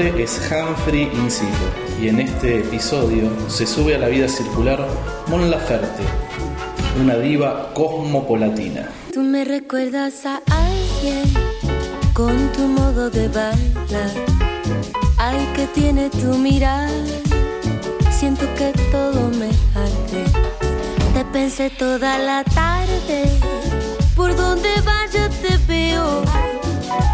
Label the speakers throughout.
Speaker 1: Nombre es Humphrey Insilo y en este episodio se sube a la vida circular Mon Laferte, una diva cosmopolatina.
Speaker 2: Tú me recuerdas a alguien con tu modo de bailar. Ay, que tiene tu mirar. Siento que todo me arde. Te pensé toda la tarde. Por donde vaya te veo.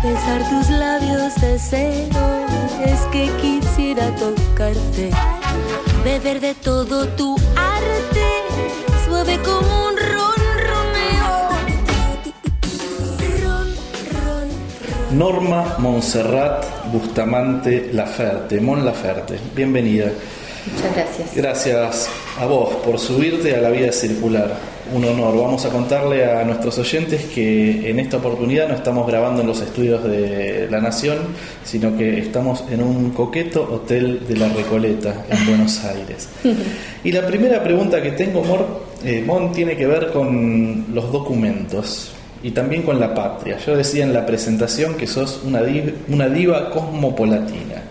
Speaker 2: Besar tus labios deseo. Es que quisiera tocarte. Beber de todo tu arte. Suave como un ron Romeo. Ron, ron, ron.
Speaker 1: Norma Montserrat Bustamante Laferte, Mon Laferte, bienvenida.
Speaker 3: Muchas gracias.
Speaker 1: Gracias a vos por subirte a la vida circular. Un honor. Vamos a contarle a nuestros oyentes que en esta oportunidad no estamos grabando en los estudios de La Nación, sino que estamos en un coqueto hotel de La Recoleta, en Buenos Aires. Y la primera pregunta que tengo, Mor, eh, Mon, tiene que ver con los documentos y también con la patria. Yo decía en la presentación que sos una diva, una diva cosmopolatina.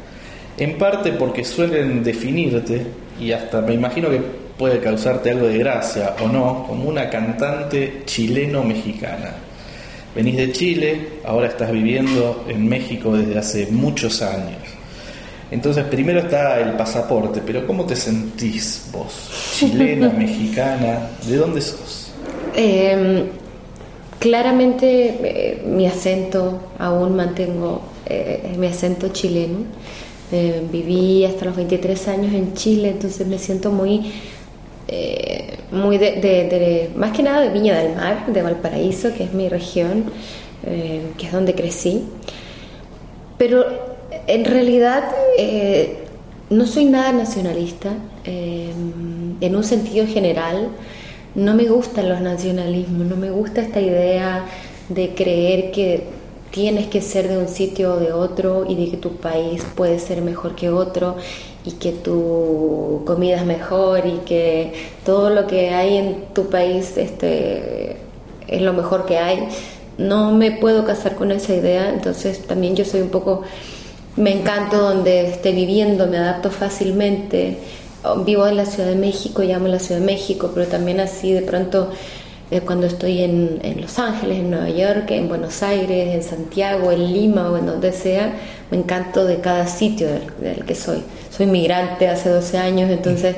Speaker 1: En parte porque suelen definirte, y hasta me imagino que puede causarte algo de gracia o no, como una cantante chileno-mexicana. Venís de Chile, ahora estás viviendo en México desde hace muchos años. Entonces, primero está el pasaporte, pero ¿cómo te sentís vos? Chilena, mexicana, ¿de dónde sos?
Speaker 3: Eh, claramente eh, mi acento, aún mantengo eh, mi acento chileno. Eh, viví hasta los 23 años en Chile, entonces me siento muy, eh, muy de, más que nada de Viña del Mar, de Valparaíso, que es mi región, eh, que es donde crecí. Pero en realidad no soy nada nacionalista. en un sentido general, no me gustan los nacionalismos, no me gusta esta idea de creer que tienes que ser de un sitio o de otro y de que tu país puede ser mejor que otro y que tu comida es mejor y que todo lo que hay en tu país este, es lo mejor que hay. No me puedo casar con esa idea, entonces también yo soy un poco, me encanto donde esté viviendo, me adapto fácilmente. Vivo en la Ciudad de México, llamo la Ciudad de México, pero también así de pronto eh, cuando estoy en, en Los Ángeles, en Nueva York, en Buenos Aires, en Santiago, en Lima o en donde sea, me encanto de cada sitio del, que soy. Soy migrante hace 12 años, entonces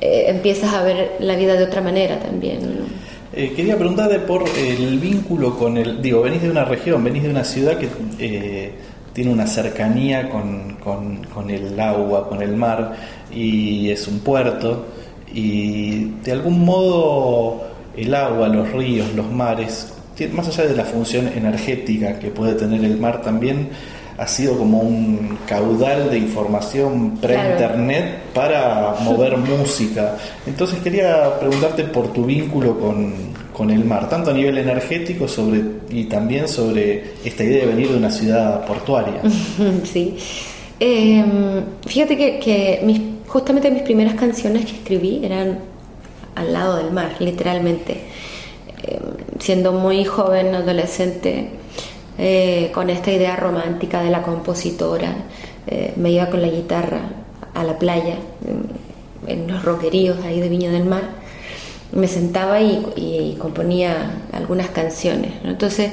Speaker 3: eh, empiezas a ver la vida de otra manera también. ¿no?
Speaker 1: Eh, quería preguntarte por el vínculo con el. Digo, venís de una región, venís de una ciudad que eh, tiene una cercanía con, con- con el agua, con el mar, y es un puerto, y de algún modo el agua, los ríos, los mares, más allá de la función energética que puede tener el mar también, ha sido como un caudal de información pre-internet para mover música. Entonces quería preguntarte por tu vínculo con, con el mar, tanto a nivel energético sobre, y también sobre esta idea de venir de una ciudad portuaria.
Speaker 3: sí. Eh, fíjate que, que mis- justamente mis primeras canciones que escribí eran al lado del mar, literalmente. Eh, siendo muy joven, adolescente, eh, con esta idea romántica de la compositora, eh, me iba con la guitarra a la playa, en, los roqueríos ahí de Viña del Mar me sentaba y, y componía algunas canciones. ¿no? Entonces,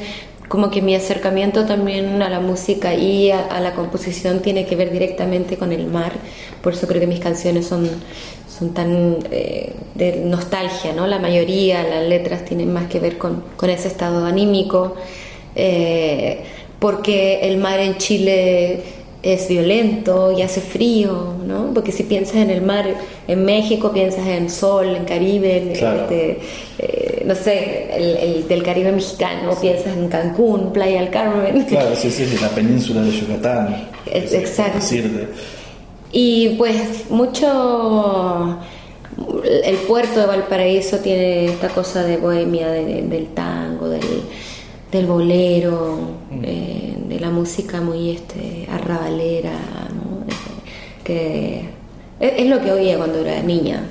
Speaker 3: como que mi acercamiento también a la música y a, a la composición tiene que ver directamente con el mar, por eso creo que mis canciones son, son tan eh, de nostalgia, ¿no? La mayoría, las letras tienen más que ver con, con ese estado anímico, eh, porque el mar en Chile es violento y hace frío, ¿no? Porque si piensas en el mar, en México piensas en sol, en Caribe,
Speaker 1: Claro.
Speaker 3: este, eh, no sé, el, el del Caribe mexicano, piensas en Cancún, Playa del Carmen.
Speaker 1: Claro, sí, sí, de la península de Yucatán.
Speaker 3: Es- exacto.
Speaker 1: decirte.
Speaker 3: Y pues mucho... El puerto de Valparaíso tiene esta cosa de bohemia, del tango, del, bolero, mm. eh, de la música muy este, arrabalera, ¿no? que es lo que oía cuando era niña.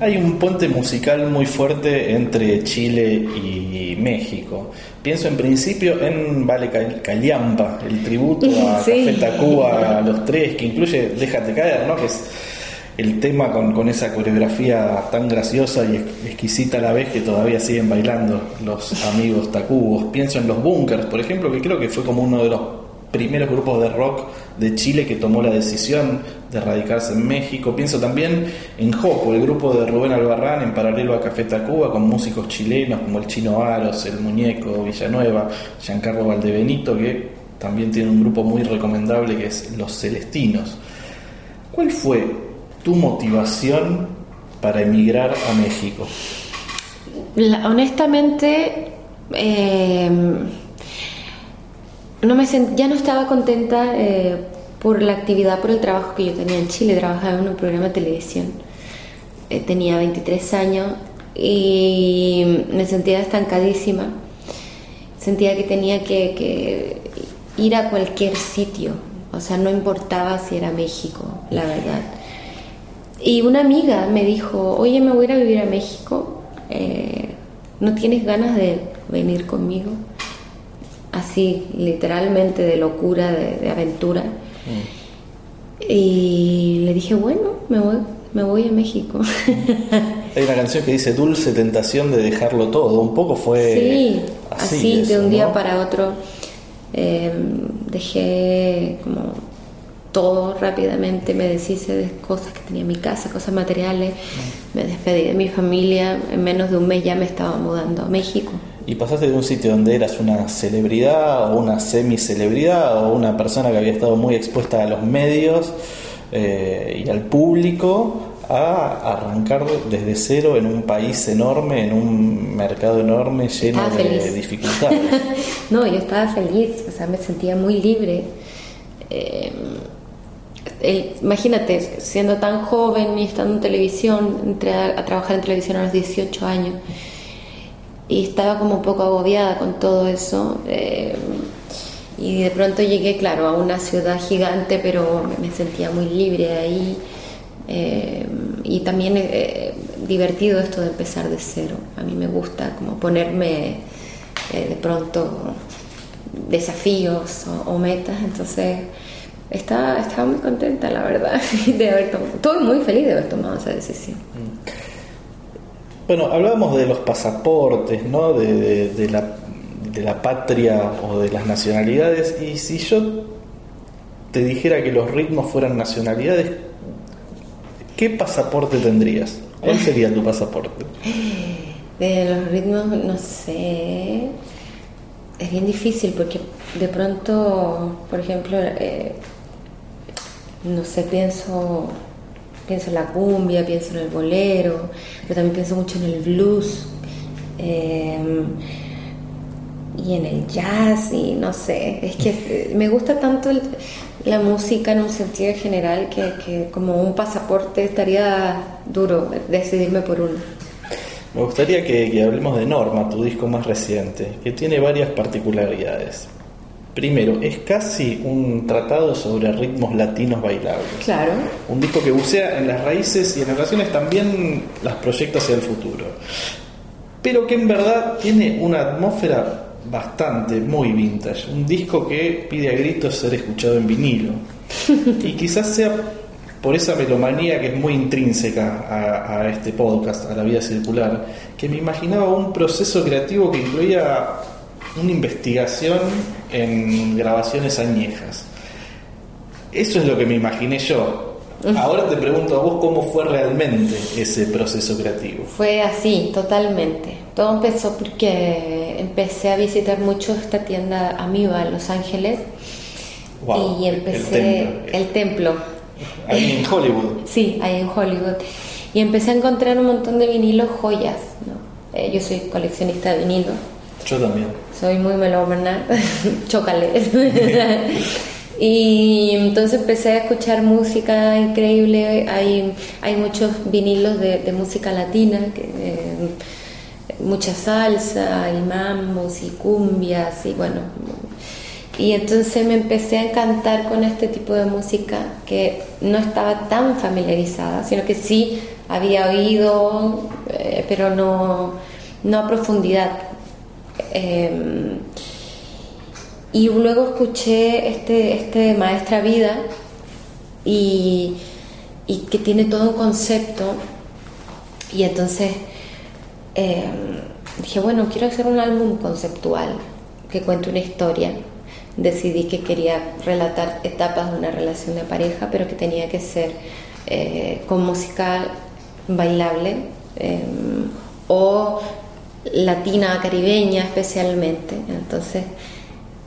Speaker 1: Hay un puente musical muy fuerte entre Chile y México. Pienso en principio en Vale Caliampa, el tributo a Café Tacuba, a los tres, que incluye Déjate caer, ¿no? Que es el tema con, con, esa coreografía tan graciosa y exquisita a la vez que todavía siguen bailando los amigos tacubos. Pienso en los Bunkers, por ejemplo, que creo que fue como uno de los primeros grupos de rock de Chile que tomó la decisión de radicarse en México. Pienso también en Jopo, el grupo de Rubén Albarrán en paralelo a Café Tacuba, con músicos chilenos como el Chino Aros, el Muñeco Villanueva, Giancarlo Valdebenito, que también tiene un grupo muy recomendable que es Los Celestinos. ¿Cuál fue tu motivación para emigrar a México?
Speaker 3: honestamente, eh, no me ya no estaba contenta eh, por la actividad, por el trabajo que yo tenía en Chile. Trabajaba en un programa de televisión. Eh, tenía 23 años y me sentía estancadísima. Sentía que tenía que, ir a cualquier sitio. O sea, no importaba si era México, la verdad. Y una amiga me dijo, oye, me voy a ir a vivir a México. Eh, ¿No tienes ganas de venir conmigo? Así, literalmente de locura, de, aventura. Mm. Y le dije, bueno, me voy, me voy a México.
Speaker 1: Hay una canción que dice Dulce Tentación de dejarlo todo. Un poco fue
Speaker 3: sí, así, de un día para otro. Em, dejé como todo rápidamente, me deshice de cosas que tenía en mi casa, cosas materiales, mm. me despedí de mi familia, en menos de un mes ya me estaba mudando a México
Speaker 1: y pasaste de un sitio donde eras una celebridad o una semi-celebridad o una persona que había estado muy expuesta a los medios eh, y al público a arrancar desde cero en un país enorme, en un mercado enorme lleno de dificultades.
Speaker 3: no, yo estaba feliz, o sea, me sentía muy libre. Eh, imagínate, siendo tan joven y estando en televisión, entré a trabajar en televisión a los 18 años y estaba como un poco agobiada con todo eso. Eh, y de pronto llegué, claro, a una ciudad gigante, pero me sentía muy libre ahí. Eh, y también eh, divertido esto de empezar de cero. A mí me gusta como ponerme de pronto desafíos o, metas, entonces estaba, estaba muy contenta, la verdad, de haber tomado, estoy muy feliz de haber tomado esa decisión.
Speaker 1: Bueno, hablábamos de los pasaportes, ¿no? De, la, de la patria o de las nacionalidades. Y si yo te dijera que los ritmos fueran nacionalidades, ¿qué pasaporte tendrías? ¿Cuál sería tu pasaporte?
Speaker 3: De los ritmos, no sé. Es bien difícil porque de pronto, por ejemplo, eh, no sé, pienso pienso en la cumbia, pienso en el bolero, pero también pienso mucho en el blues em, y en el jazz y no sé, es que me gusta tanto la música en un sentido general que, como un pasaporte estaría duro decidirme por uno.
Speaker 1: Me gustaría que hablemos de Norma, tu disco más reciente, que tiene varias particularidades. Primero, es casi un tratado sobre ritmos latinos bailables.
Speaker 3: Claro.
Speaker 1: Un disco que bucea en las raíces y en ocasiones también las proyecta hacia el futuro. Pero que en verdad tiene una atmósfera bastante, muy vintage. Un disco que pide a gritos ser escuchado en vinilo. y quizás sea por esa melomanía que es muy intrínseca a, a este podcast, a la vida circular, que me imaginaba un proceso creativo que incluía una investigación en grabaciones añejas. Eso es lo que me imaginé yo. Ahora te pregunto a vos cómo fue realmente ese proceso creativo.
Speaker 3: Fue así, totalmente. Todo empezó porque empecé a visitar mucho esta tienda Amiba en Los Ángeles. y empecé el templo.
Speaker 1: Ahí en Hollywood.
Speaker 3: Sí, ahí en Hollywood. Y empecé a encontrar un montón de vinilos joyas. Eh, yo soy coleccionista de vinilos.
Speaker 1: Yo también.
Speaker 3: Soy muy melómana, chócale. Y entonces empecé a escuchar música increíble, hay, hay muchos vinilos de, música latina, eh, mucha salsa y mambos y cumbias y bueno. Y entonces me empecé a encantar con este tipo de música que no estaba tan familiarizada, sino que sí había oído, eh, pero no, no a profundidad. Em, y luego escuché este, este Maestra Vida y, y, que tiene todo un concepto. Y entonces em, dije, bueno, quiero hacer un álbum conceptual que cuente una historia. Decidí que quería relatar etapas de una relación de pareja, pero que tenía que ser eh, con música bailable em, o latina, caribeña especialmente. Entonces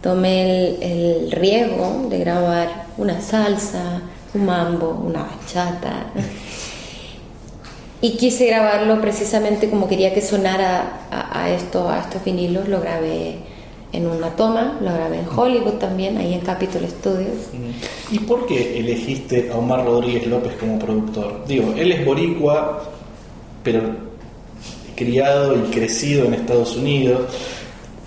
Speaker 3: tomé el, riesgo de grabar una salsa, un mambo, una bachata. Y quise grabarlo precisamente como quería que sonara a, esto, a estos vinilos. Lo grabé en una toma, lo grabé en Hollywood también, ahí en Capitol Studios.
Speaker 1: ¿Y por qué elegiste a Omar Rodríguez López como productor? Digo, él es boricua, pero criado y crecido en Estados Unidos.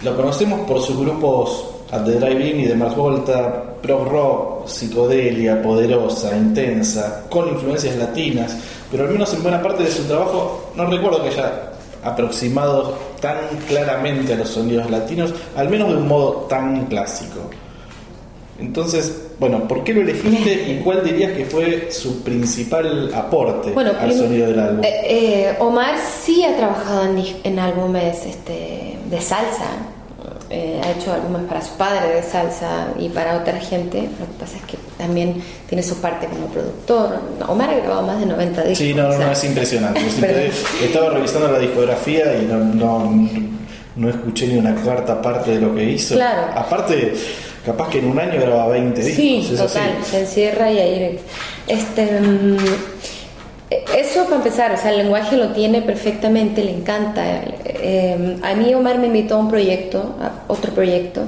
Speaker 1: Lo conocemos por sus grupos At the Drive-In y de Mars Volta, pro rock, psicodelia, poderosa, intensa, con influencias latinas, pero al menos en buena parte de su trabajo no recuerdo que haya aproximado tan claramente a los sonidos latinos, al menos de un modo tan clásico. Entonces, bueno, ¿por qué lo elegiste y cuál dirías que fue su principal aporte al sonido del álbum?
Speaker 3: Eh, eh, Omar sí ha trabajado en, en álbumes este, de salsa, eh, ha hecho álbumes para su padre de salsa y para otra gente. Lo que pasa es que también tiene su parte como productor. Omar ha grabado más de 90 discos.
Speaker 1: Sí, no, no, es impresionante. estaba revisando la discografía y no, no, escuché ni una cuarta parte de lo que hizo.
Speaker 3: Claro.
Speaker 1: Aparte, capaz que en un año graba 20 discos.
Speaker 3: Sí, total. Se encierra y ahí. Este. Mm, eso para empezar, o sea, el lenguaje lo tiene perfectamente, le encanta. Eh, a mí Omar me invitó a un proyecto, a otro proyecto,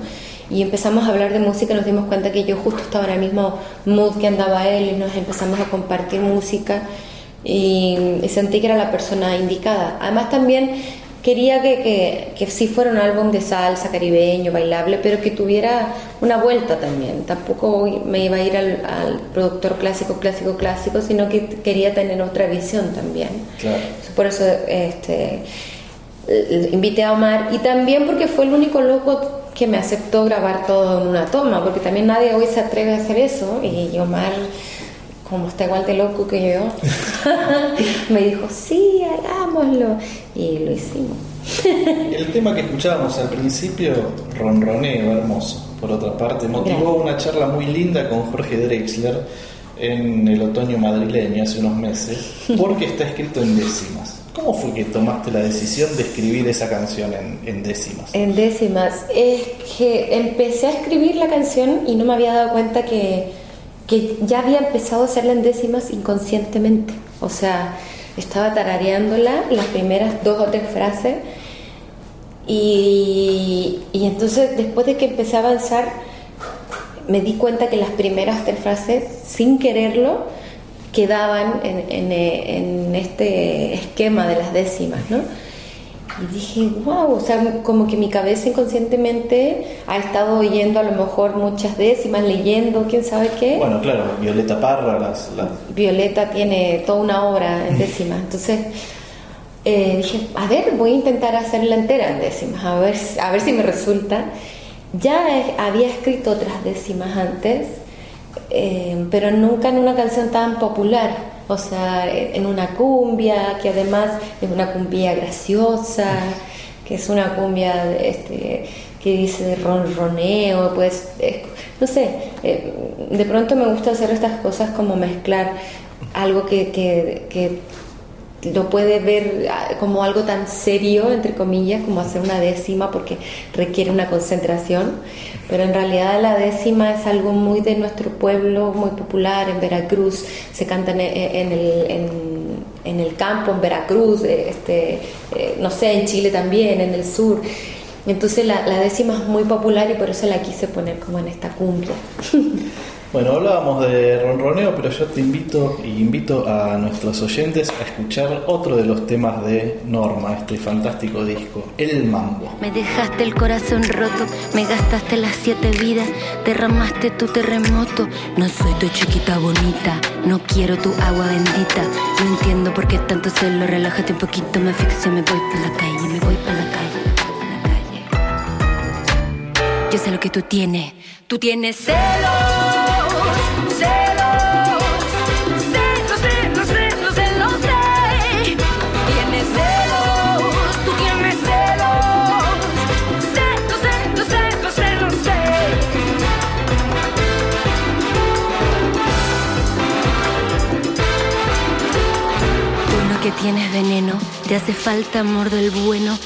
Speaker 3: y empezamos a hablar de música y nos dimos cuenta que yo justo estaba en el mismo mood que andaba él y nos empezamos a compartir música y, y sentí que era la persona indicada. Además también quería que, que, que, sí fuera un álbum de salsa caribeño, bailable, pero que tuviera una vuelta también. Tampoco me iba a ir al, productor clásico, clásico, clásico, sino que quería tener otra visión también. Por eso este, invité a Omar y también porque fue el único loco que me aceptó grabar todo en una toma, porque también nadie hoy se atreve a hacer eso y Omar como está igual de loco que yo, me dijo, sí, hagámoslo. Y lo hicimos.
Speaker 1: El tema que escuchábamos al principio, ronroneo hermoso, por otra parte, motivó una charla muy linda con Jorge Drexler en el otoño madrileño hace unos meses, porque está escrito en décimas. ¿Cómo fue que tomaste la decisión de escribir esa canción en, en, décimas?
Speaker 3: En décimas. Es que empecé a escribir la canción y no me había dado cuenta que que ya había empezado a hacerla en décimas inconscientemente. O sea, estaba tarareándola las primeras dos o tres frases y, y entonces después de que empecé a avanzar me di cuenta que las primeras tres frases, sin quererlo, quedaban en, en, en este esquema de las décimas, ¿no? Y dije, wow, o sea, como que mi cabeza inconscientemente ha estado oyendo a lo mejor muchas décimas, leyendo, quién sabe qué.
Speaker 1: Bueno, claro, Violeta Parra, las,
Speaker 3: Violeta tiene toda una obra en décimas. Entonces eh, dije, a ver, voy a intentar hacerla entera en décimas, a ver, a ver si me resulta. Ya había escrito otras décimas antes, eh, pero nunca en una canción tan popular o sea, en una cumbia, que además es una cumbia graciosa, que es una cumbia este, que dice ronroneo, pues, no sé, eh, de pronto me gusta hacer estas cosas como mezclar algo que, que, que lo puede ver ah, como algo tan serio, entre comillas, como hacer una décima porque requiere una concentración, pero en realidad la décima es algo muy de nuestro pueblo, muy popular en Veracruz, se canta en, el, en, el, campo, en Veracruz, este, eh, no sé, en Chile también, en el sur. Entonces la, la décima es muy popular y por eso la quise poner como en esta cumbia.
Speaker 1: Bueno, hablábamos de ronroneo, pero yo te invito y invito a nuestros oyentes a escuchar otro de los temas de Norma, este fantástico disco, El Mambo.
Speaker 2: Me dejaste el corazón roto, me gastaste las siete vidas, derramaste tu terremoto. No soy tu chiquita bonita, no quiero tu agua bendita. No entiendo por qué tanto celo, relájate un poquito, me asfixio, me voy para la calle, me voy para la calle. Yo sé lo que tú tienes, tú tienes celos, Tienes veneno, te hace falta amor del bueno.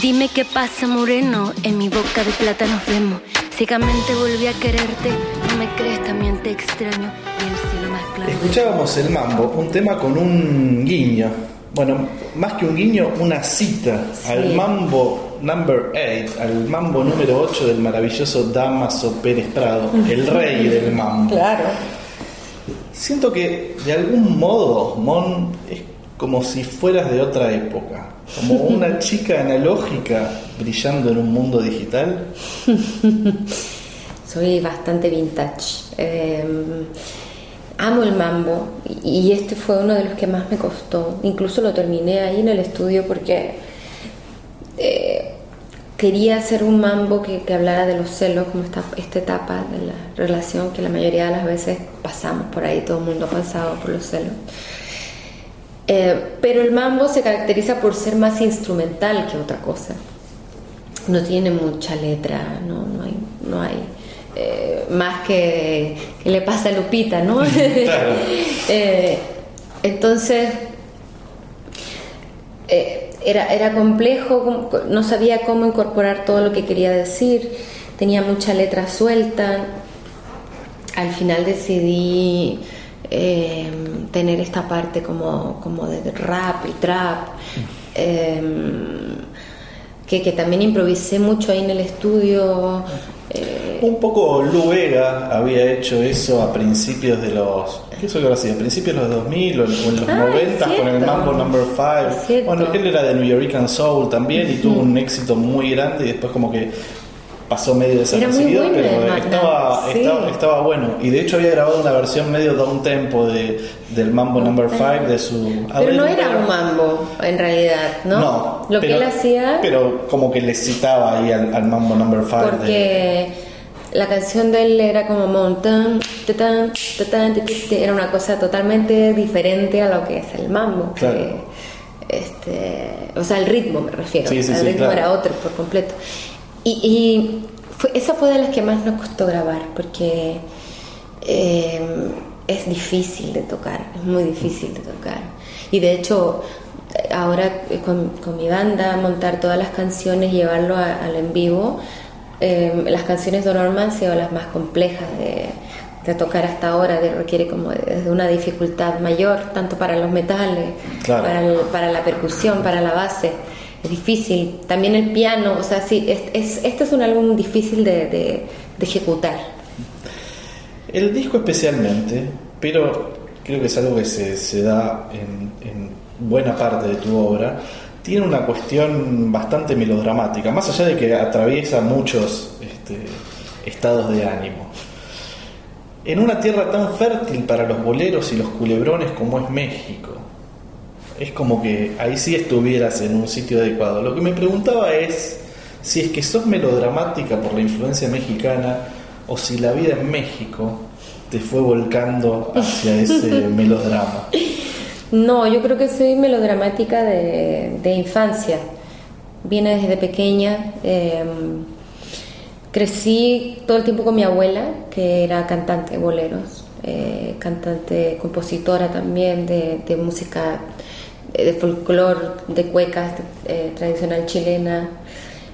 Speaker 2: Dime qué pasa, moreno, en mi boca de plata nos vemos. Ciegamente volví a quererte, no me crees, también te extraño. Y el cielo más claro.
Speaker 1: Escuchábamos El Mambo, un tema con un guiño. Bueno, más que un guiño, una cita al Mambo number 8, al Mambo número 8 del maravilloso Damaso Pérez Prado, el rey del Mambo.
Speaker 3: Claro.
Speaker 1: Siento que de algún modo, Mon, es como si fueras de otra época, como una chica analógica brillando en un mundo digital.
Speaker 3: Soy bastante vintage. Eh, amo el mambo y y este fue uno de los que más me costó. Incluso lo terminé ahí en el estudio porque eh, quería hacer un mambo que, que hablara de los celos, como esta, esta etapa de la relación que la mayoría de las veces pasamos por ahí, todo el mundo ha pasado por los celos. Eh, pero el mambo se caracteriza por ser más instrumental que otra cosa. No tiene mucha letra, no, no hay, no hay eh, más que, que le pasa a Lupita, ¿no?
Speaker 1: Claro.
Speaker 3: Eh, entonces, era, era complejo, no sabía cómo incorporar todo lo que quería decir, tenía mucha letra suelta. Al final decidí tener esta parte como, como de rap y trap, eh, que, que también improvisé mucho ahí en el estudio. eh,
Speaker 1: Un poco Lu Vega había hecho eso a principios de los. ¿Qué es lo que habrá sido? ¿A principios de los 2000 o en o en los
Speaker 3: Ah,
Speaker 1: 90
Speaker 3: es
Speaker 1: con el. Mambo Number
Speaker 3: Es
Speaker 1: 5?
Speaker 3: cierto.
Speaker 1: Bueno, él era de New York Soul también y tuvo un éxito muy grande y después, como que pasó medio desapercibido,
Speaker 3: bueno
Speaker 1: pero estaba,
Speaker 3: sí.
Speaker 1: estaba, estaba bueno. Y de hecho había grabado una versión medio down tempo de, del Mambo Number 5 de su.
Speaker 3: pero no era un mambo, en realidad, ¿no?
Speaker 1: No,
Speaker 3: Lo que él hacía...
Speaker 1: Pero como que le citaba ahí al, al Mambo Number 5.
Speaker 3: Porque la canción de él era como montón, tatán, tatán, era una cosa totalmente diferente a lo que es el mambo.
Speaker 1: Claro.
Speaker 3: que, este, o sea, el ritmo me refiero.
Speaker 1: Sí, sí,
Speaker 3: el ritmo
Speaker 1: claro.
Speaker 3: era otro por completo. Y, y fue- esa fue de las que más nos costó grabar, porque eh, es difícil de tocar, es muy difícil de tocar. Y de hecho, ahora eh, con, con mi banda, montar todas las canciones, llevarlo a- al en vivo, eh, las canciones de Norman han sido las más complejas de, de tocar hasta ahora, de- requiere como de, de una dificultad mayor, tanto para los metales,
Speaker 1: Claro.
Speaker 3: para, el- para la percusión, para la base. Es difícil. También el piano, o sea, sí, es, es- este es un álbum difícil de, ejecutar.
Speaker 1: El disco especialmente, pero creo que es algo que se, da en, en buena parte de tu obra, tiene una cuestión bastante melodramática, más allá de que atraviesa muchos este, estados de ánimo. En una tierra tan fértil para los boleros y los culebrones como es México, es como que ahí sí estuvieras en un sitio adecuado. Lo que me preguntaba es si es que sos melodramática por la influencia mexicana o si la vida en México te fue volcando hacia ese melodrama.
Speaker 3: No, yo creo que soy melodramática de, de infancia. Viene desde pequeña. eh, crecí todo el tiempo con mi abuela, que era cantante de boleros, eh, cantante, compositora también de, de música de folclore, de cuecas eh, tradicional chilena.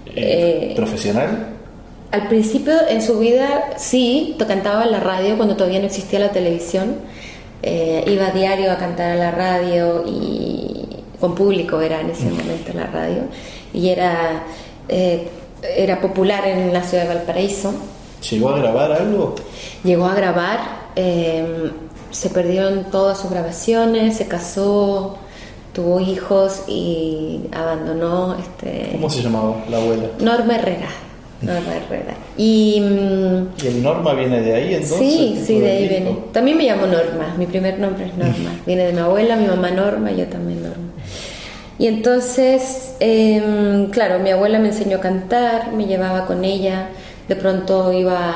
Speaker 1: Eh,
Speaker 3: Eh,
Speaker 1: ¿Profesional?
Speaker 3: al principio en su vida sí, cantaba en la radio cuando todavía no existía la televisión. Eh, iba a diario a cantar a la radio y con público era en ese momento en la radio. Y era, eh, era popular en la ciudad de Valparaíso.
Speaker 1: ¿Llegó a grabar algo?
Speaker 3: Llegó a grabar, eh, se perdieron todas sus grabaciones, se casó, tuvo hijos y abandonó. Este,
Speaker 1: ¿Cómo se llamaba la abuela?
Speaker 3: Norma Herrera. Norma Herrera. Y, mm,
Speaker 1: ¿Y el Norma viene de ahí entonces?
Speaker 3: sí, sí,
Speaker 1: ¿Todo
Speaker 3: de ahí viene. También me llamo Norma, mi primer nombre es Norma. Viene de mi abuela, mi mamá Norma, yo también Norma. Y entonces, em, claro, mi abuela me enseñó a cantar, me llevaba con ella, de pronto iba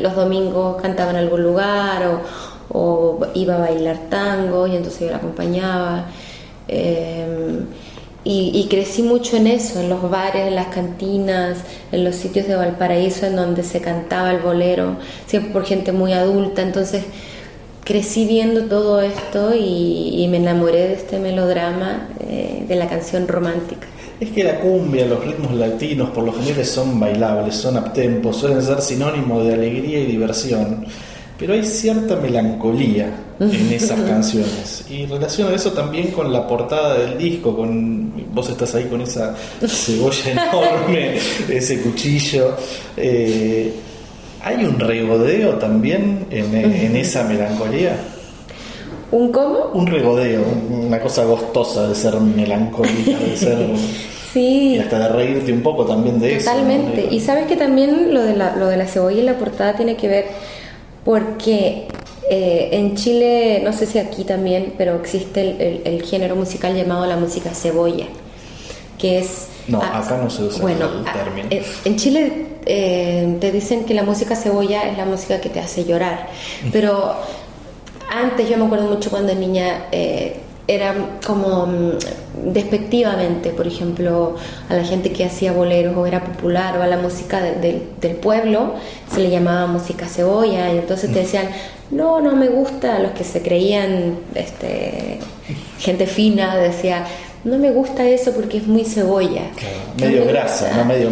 Speaker 3: los domingos, cantaba en algún lugar o, o iba a bailar tango y entonces yo la acompañaba. Em, y, crecí mucho en eso, en los bares, en las cantinas, en los sitios de Valparaíso en donde se cantaba el bolero, siempre por gente muy adulta. Entonces crecí viendo todo esto y, y me enamoré de este melodrama eh, de la canción romántica.
Speaker 1: Es que la cumbia, los ritmos latinos por lo general son bailables, son uptempos, suelen ser sinónimo de alegría y diversión, pero hay cierta melancolía en esas canciones. Y relaciono eso también con la portada del disco, con vos estás ahí con esa cebolla enorme, ese cuchillo. Eh, ¿Hay un regodeo también en, en esa melancolía?
Speaker 3: ¿Un cómo?
Speaker 1: Un regodeo, una cosa gostosa de ser melancólica, de ser...
Speaker 3: Sí.
Speaker 1: Y hasta de reírte un poco también de eso.
Speaker 3: Totalmente.
Speaker 1: ¿no?
Speaker 3: Y sabes que también lo de la, lo de la cebolla y la portada tiene que ver porque eh, en Chile, no sé si aquí también, pero existe el, el- el género musical llamado la música cebolla, que es...
Speaker 1: No, acá no se usa
Speaker 3: bueno,
Speaker 1: el término.
Speaker 3: En, en Chile eh, te dicen que la música cebolla es la música que te hace llorar, pero antes yo me acuerdo mucho cuando niña eh, era como mm, despectivamente, por ejemplo, a la gente que hacía boleros o era popular o a la música de- del- del pueblo se le llamaba música cebolla y entonces te decían, no, no me gusta, los que se creían este, gente fina decía, no me gusta eso porque es muy cebolla.
Speaker 1: Claro,
Speaker 3: No
Speaker 1: medio
Speaker 3: me
Speaker 1: grasa,
Speaker 3: gusta".
Speaker 1: no medio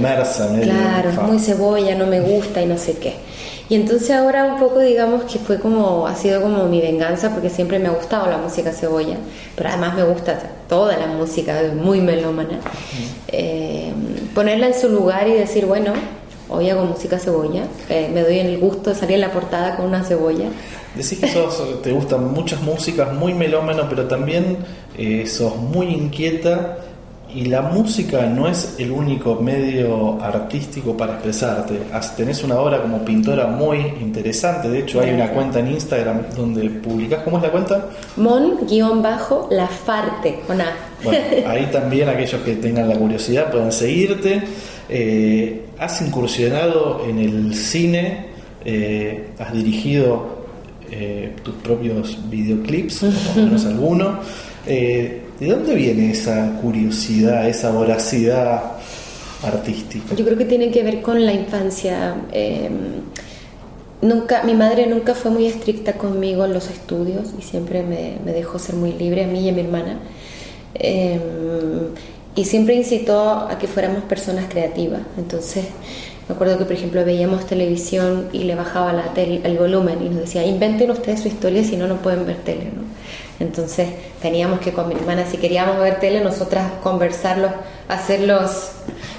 Speaker 1: medio.
Speaker 3: Claro, es muy cebolla, no me gusta y no sé qué. Y entonces ahora un poco digamos que fue como, ha sido como mi venganza porque siempre me ha gustado la música cebolla, pero además me gusta toda la música, muy melómana. Eh, ponerla en su lugar y decir, bueno, hoy hago música cebolla, eh, me doy el gusto de salir en la portada con una cebolla.
Speaker 1: Decís que sos, te gustan muchas músicas, muy melómano, pero también eh, sos muy inquieta y la música no es el único medio artístico para expresarte. Tenés una obra como pintora muy interesante, de hecho hay una cuenta en Instagram donde publicás, ¿cómo es la cuenta?
Speaker 3: Mon-Lafarte.
Speaker 1: Bueno, ahí también aquellos que tengan la curiosidad pueden seguirte. Eh, has incursionado en el cine, eh, has dirigido eh, tus propios videoclips, o por lo menos alguno. Eh, ¿De dónde viene esa curiosidad, esa voracidad artística?
Speaker 3: Yo creo que tiene que ver con la infancia. eh, nunca, mi madre nunca fue muy estricta conmigo en los estudios y siempre me, me dejó ser muy libre a mí y a mi hermana. Eh, y siempre incitó a que fuéramos personas creativas. Entonces, me acuerdo que, por ejemplo, veíamos televisión y le bajaba la tel- el volumen y nos decía, inventen ustedes su historia, si no, no pueden ver tele. ¿no? Entonces, teníamos que con mi hermana, si queríamos ver tele, nosotras conversarlos, hacer los,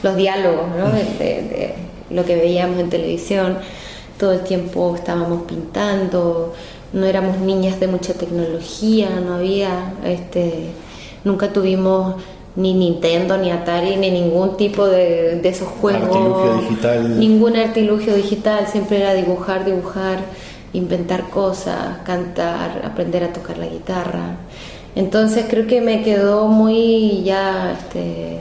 Speaker 3: los diálogos ¿no? de, de- de lo que veíamos en televisión. Todo el tiempo estábamos pintando, no éramos niñas de mucha tecnología, no había, este, nunca tuvimos ni Nintendo, ni Atari, ni ningún tipo de, de esos juegos.
Speaker 1: Artilugio digital.
Speaker 3: Ningún artilugio digital, siempre era dibujar, dibujar, inventar cosas, cantar, aprender a tocar la guitarra. Entonces creo que me quedó muy ya este,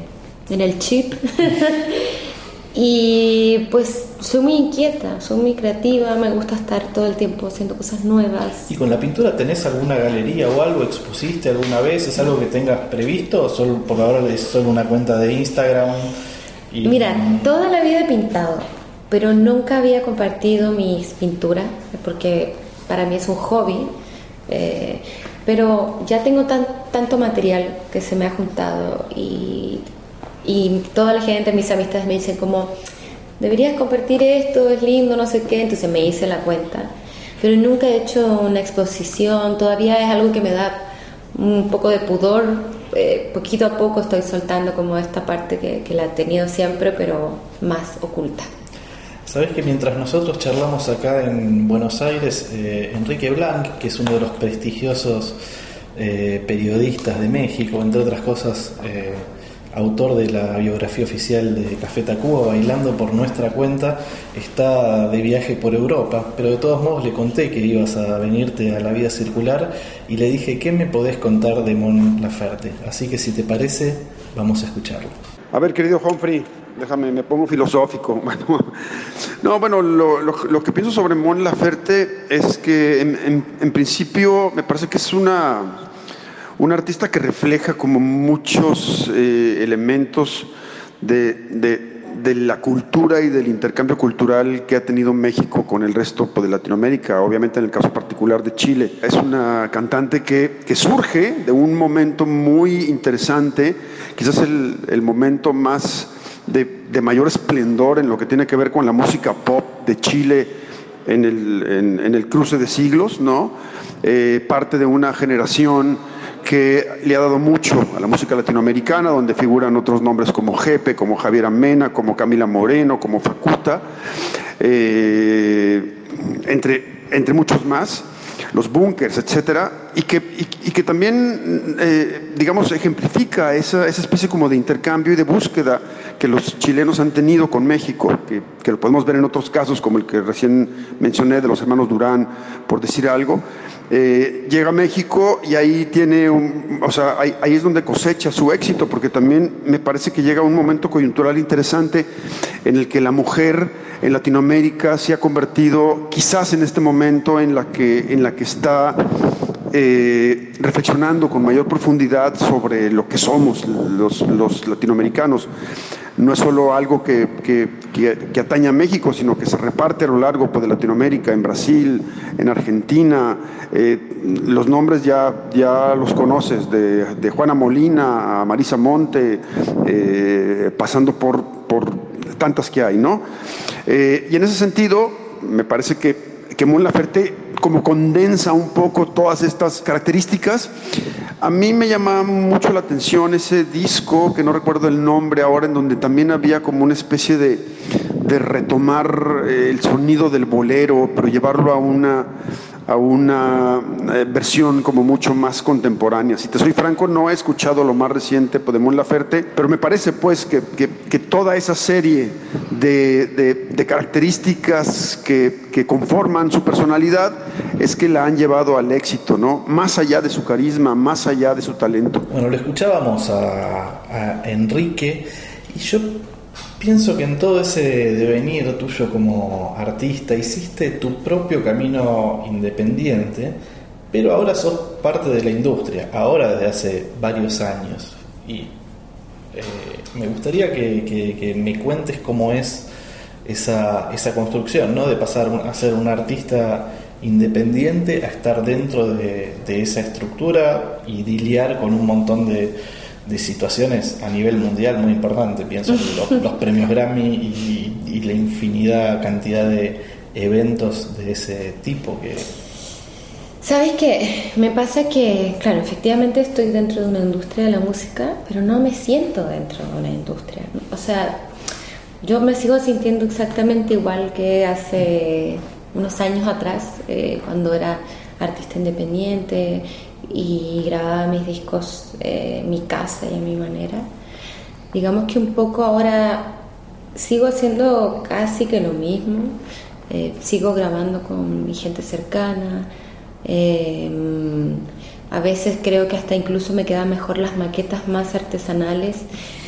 Speaker 3: en el chip. y pues soy muy inquieta, soy muy creativa, me gusta estar todo el tiempo haciendo cosas nuevas.
Speaker 1: ¿Y con la pintura tenés alguna galería o algo? ¿Expusiste alguna vez? ¿Es algo que tengas previsto? ¿O solo, por ahora es solo una cuenta de Instagram? Y-
Speaker 3: Mira, toda la vida he pintado, pero nunca había compartido mis pinturas, porque para mí es un hobby. eh, pero ya tengo tan- tanto material que se me ha juntado y, y toda la gente, mis amistades me dicen como, deberías compartir esto, es lindo, no sé qué, entonces me hice la cuenta. Pero nunca he hecho una exposición, todavía es algo que me da un poco de pudor, eh, poquito a poco estoy soltando como esta parte que, que la he tenido siempre, pero más oculta.
Speaker 1: Sabes que mientras nosotros charlamos acá en Buenos Aires, eh, Enrique Blanc, que es uno de los prestigiosos eh, periodistas de México, entre otras cosas, eh, autor de la biografía oficial de Café Tacuba, bailando por nuestra cuenta, está de viaje por Europa, pero de todos modos le conté que ibas a venirte a la vida circular y le dije, ¿qué me podés contar de Mon Laferte? Así que si te parece, vamos a escucharlo.
Speaker 4: A ver, querido Humphrey, déjame, me pongo filosófico. no, bueno, lo, que pienso sobre Mon Laferte es que en, principio me parece que es una, un artista que refleja como muchos eh, elementos de, la cultura y del intercambio cultural que ha tenido México con el resto pues, de Latinoamérica, obviamente en el caso particular de Chile. Es una cantante que, que surge de un momento muy interesante, quizás el, el momento más de, mayor esplendor en lo que tiene que ver con la música pop de Chile en el, en, el cruce de siglos, ¿no? Eh, parte de una generación que le ha dado mucho a la música latinoamericana, donde figuran otros nombres como Jepe, como Javier Amena, como Camila Moreno, como Facuta, eh, entre, entre muchos más los búnkers, etcétera, y que, y, que también, eh, digamos, ejemplifica esa, esa, especie como de intercambio y de búsqueda que los chilenos han tenido con México, que, que, lo podemos ver en otros casos, como el que recién mencioné de los hermanos Durán, por decir algo. Eh, llega a México y ahí tiene un, o sea, ahí, es donde cosecha su éxito, porque también me parece que llega un momento coyuntural interesante en el que la mujer en Latinoamérica se ha convertido quizás en este momento en la que, en la que está eh, reflexionando con mayor profundidad sobre lo que somos los, latinoamericanos. No es solo algo que, que, atañe a México, sino que se reparte a lo largo pues, de Latinoamérica, en Brasil, en Argentina. Eh, los nombres ya, ya los conoces, de, Juana Molina a Marisa Monte, eh, pasando por, por tantas que hay, ¿no? Y en ese sentido, me parece que, que Mon Laferte como condensa un poco todas estas características. A mí me llamaba mucho la atención ese disco, que no recuerdo el nombre ahora, en donde también había como una especie de, de retomar eh, el sonido del bolero, pero llevarlo a una a una eh, versión como mucho más contemporánea. Si te soy franco, no he escuchado lo más reciente de Mon Laferte, pero me parece pues que, que, toda esa serie de, de, características que, que, conforman su personalidad es que la han llevado al éxito, ¿no? Más allá de su carisma, más allá de su talento.
Speaker 1: Bueno, le escuchábamos a, a Enrique y yo Pienso que en todo ese devenir tuyo como artista hiciste tu propio camino independiente, pero ahora sos parte de la industria, ahora desde hace varios años. Y eh, me gustaría que, me cuentes cómo es esa, esa construcción, ¿no? de pasar a ser un artista independiente a estar dentro de, de esa estructura y lidiar con un montón de de situaciones a nivel mundial muy importante. Pienso en los, premios Grammy y, la infinidad cantidad de eventos de ese tipo que...
Speaker 3: ¿Sabes qué? Me pasa que, claro, efectivamente estoy dentro de una industria de la música, pero no me siento dentro de una industria. O sea, yo me sigo sintiendo exactamente igual que hace unos años atrás, eh, cuando era artista independiente y grababa mis discos eh, mi casa y a mi manera. Digamos que un poco ahora sigo haciendo casi que lo mismo, eh, sigo grabando con mi gente cercana. Em, a veces creo que hasta incluso me quedan mejor las maquetas más artesanales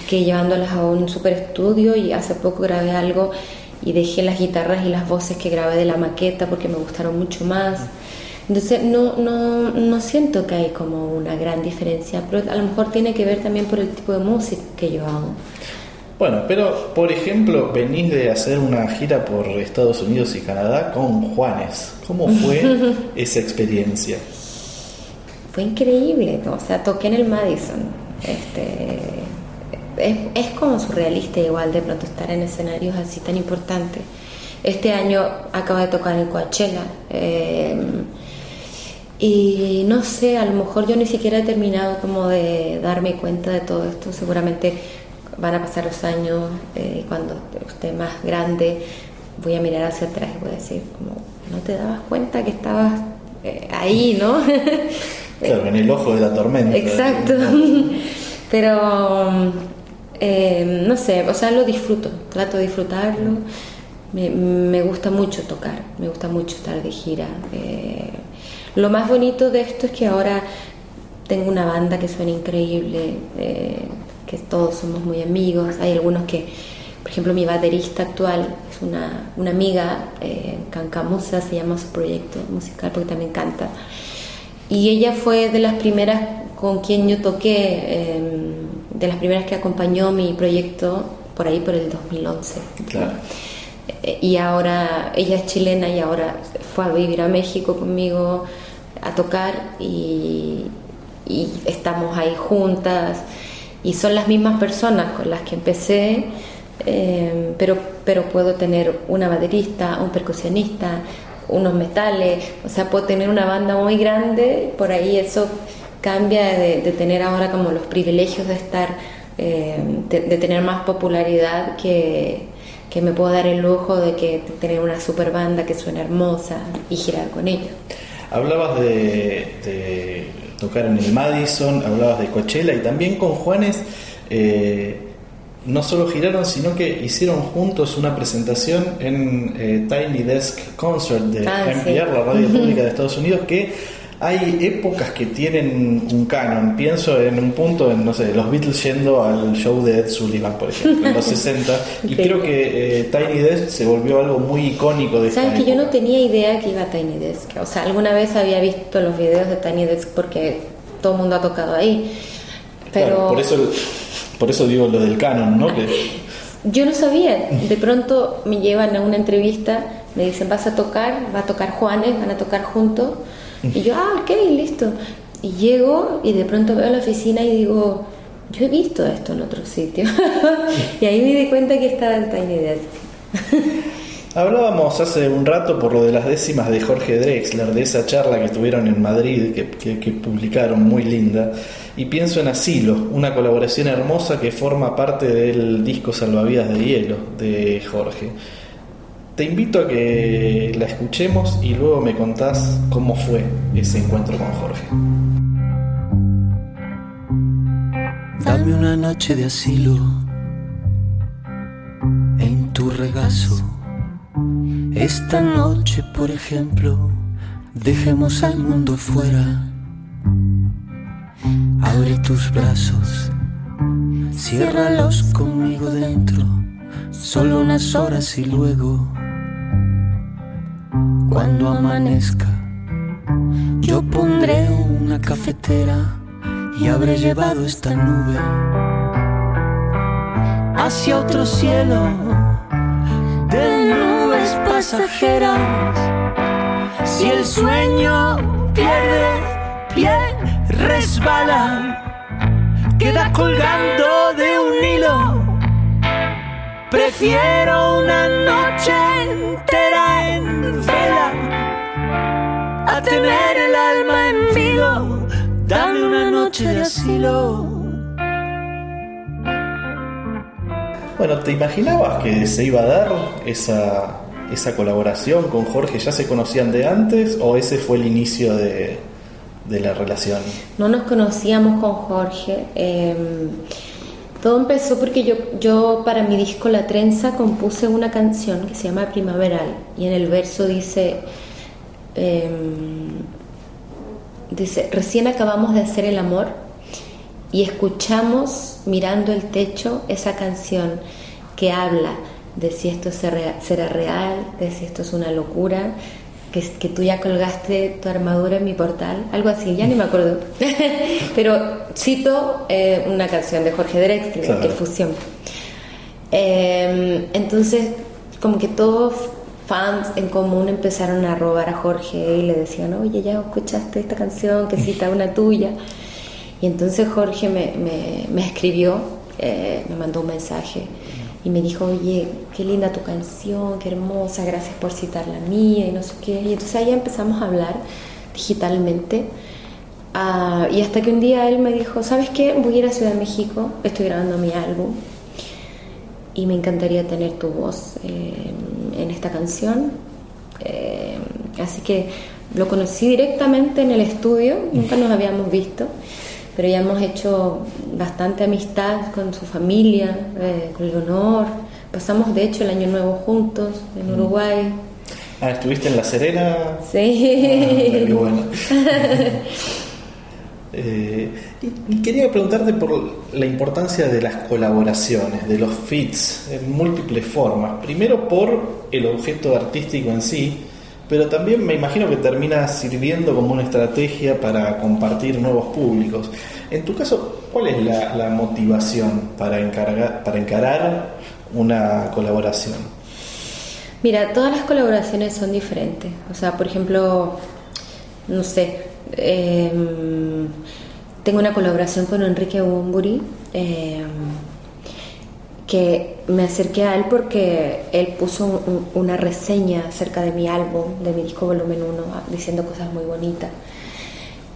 Speaker 3: que llevándolas a un super estudio y hace poco grabé algo y dejé las guitarras y las voces que grabé de la maqueta porque me gustaron mucho más. Entonces no, no, no siento que hay como una gran diferencia, pero a lo mejor tiene que ver también por el tipo de música que yo hago.
Speaker 1: Bueno, pero por ejemplo, venís de hacer una gira por Estados Unidos y Canadá con Juanes. ¿Cómo fue esa experiencia?
Speaker 3: Fue increíble, o sea, toqué en el Madison. Este, es, es como surrealista igual de pronto estar en escenarios así tan importantes. Este año acabo de tocar en Coachella. Eh, Y no sé, a lo mejor yo ni siquiera he terminado como de darme cuenta de todo esto. Seguramente van a pasar los años eh, cuando esté más grande voy a mirar hacia atrás y voy a decir, como, no te dabas cuenta que estabas eh, ahí, ¿no?
Speaker 1: claro, en el ojo de la tormenta.
Speaker 3: Exacto. Pero, eh, no sé, o sea, lo disfruto, trato de disfrutarlo. Me, gusta mucho tocar, me gusta mucho estar de gira. Eh, lo más bonito de esto es que ahora tengo una banda que suena increíble, que todos somos muy amigos. Hay algunos que por ejemplo, mi baterista actual es una, una amiga, eh, Cancamusa se llama su proyecto musical porque también canta. Y ella fue de las primeras con quien yo toqué, em, de las primeras que acompañó mi proyecto por ahí por el 2011.
Speaker 1: Claro.
Speaker 3: Eh, y ahora ella es chilena y ahora fue a vivir a México conmigo a tocar y, estamos ahí juntas y son las mismas personas con las que empecé Em, pero, pero puedo tener una baterista, un percusionista, unos metales, o sea, puedo tener una banda muy grande, por ahí eso cambia de, tener ahora como los privilegios de estar, em, de, tener más popularidad que, que, me puedo dar el lujo de que tener una super banda que suena hermosa y girar con ella.
Speaker 1: Hablabas de, tocar en el Madison, hablabas de Coachella y también con Juanes. Eh, no solo giraron, sino que hicieron juntos una presentación en eh, Tiny Desk Concert de
Speaker 3: ah,
Speaker 1: NPR, la radio pública de Estados Unidos, que hay épocas que tienen un canon. Pienso en un punto, en, no sé, los Beatles yendo al show de Ed Sullivan, por ejemplo, en los 60. Y creo que eh, Tiny Desk se volvió algo muy icónico de
Speaker 3: Sabes que yo no tenía idea que iba a Tiny Desk. O sea, alguna vez había visto los videos de Tiny Desk porque todo el mundo ha tocado ahí. Pero...
Speaker 1: por eso por eso digo lo del canon, ¿no?
Speaker 3: Yo no sabía. De pronto me llevan a una entrevista, me dicen, vas a tocar, va a tocar Juanes, van a tocar juntos. Y yo, ah, ok, listo. Y llego y de pronto veo la oficina y digo, yo he visto esto en otro sitio. y ahí me di cuenta que estaba en Tiny Desk.
Speaker 1: Hablábamos hace un rato por lo de las décimas de Jorge Drexler, de esa charla que tuvieron en Madrid, que, que, publicaron, muy linda, y pienso en Asilo, una colaboración hermosa que forma parte del disco Salvavidas de Hielo de Jorge. Te invito a que la escuchemos y luego me contás cómo fue ese encuentro con Jorge.
Speaker 5: Dame una noche de asilo en tu regazo esta noche, por ejemplo, dejemos al mundo fuera. Abre tus brazos, ciérralos conmigo dentro, solo unas horas y luego, cuando amanezca, yo pondré una cafetera y habré llevado esta nube hacia otro cielo de pasajeras. Si el sueño pierde pie, resbala, queda colgando de un hilo. Prefiero una noche entera en vela a tener el alma en filo. Dame una noche de asilo.
Speaker 1: Bueno, ¿te imaginabas que se iba a dar esa esa colaboración con Jorge ya se conocían de antes o ese fue el inicio de, la relación?
Speaker 3: No nos conocíamos con Jorge. Em, todo empezó porque yo, yo para mi disco La Trenza compuse una canción que se llama Primaveral y en el verso dice, em, dice, recién acabamos de hacer el amor y escuchamos mirando el techo esa canción que habla de si esto será real, de si esto es una locura, que, que tú ya colgaste tu armadura en mi portal, algo así, ya ni me acuerdo. Pero cito eh, una canción de Jorge Drexler, que es Fusión. Em, entonces, como que todos fans en común empezaron a robar a Jorge y le decían, oye, ya escuchaste esta canción, que cita una tuya. Y entonces Jorge me, me, me escribió, eh, me mandó un mensaje y me dijo, oye, qué linda tu canción, qué hermosa, gracias por citar la mía y no sé qué. Y entonces ahí empezamos a hablar digitalmente. Ah, y hasta que un día él me dijo, ¿sabes qué? Voy a ir a Ciudad de México, estoy grabando mi álbum y me encantaría tener tu voz eh, en esta canción. Eh, así que lo conocí directamente en el estudio, nunca nos habíamos visto, pero ya hemos hecho bastante amistad con su familia, eh, con Leonor. Pasamos de hecho el año nuevo juntos en Uruguay.
Speaker 1: Ah, ¿estuviste en La Serena?
Speaker 3: Sí.
Speaker 1: Ah, bueno. Eh, y, quería preguntarte por la importancia de las colaboraciones, de los fits en múltiples formas. Primero por el objeto artístico en sí, pero también me imagino que termina sirviendo como una estrategia para compartir nuevos públicos. En tu caso, ¿cuál es la, motivación para, encargar, para encarar una colaboración?
Speaker 3: Mira, todas las colaboraciones son diferentes. O sea, por ejemplo, no sé, Em, tengo una colaboración con Enrique Bumburi, em, que me acerqué a él porque él puso una reseña acerca de mi álbum, de mi disco volumen 1, diciendo cosas muy bonitas.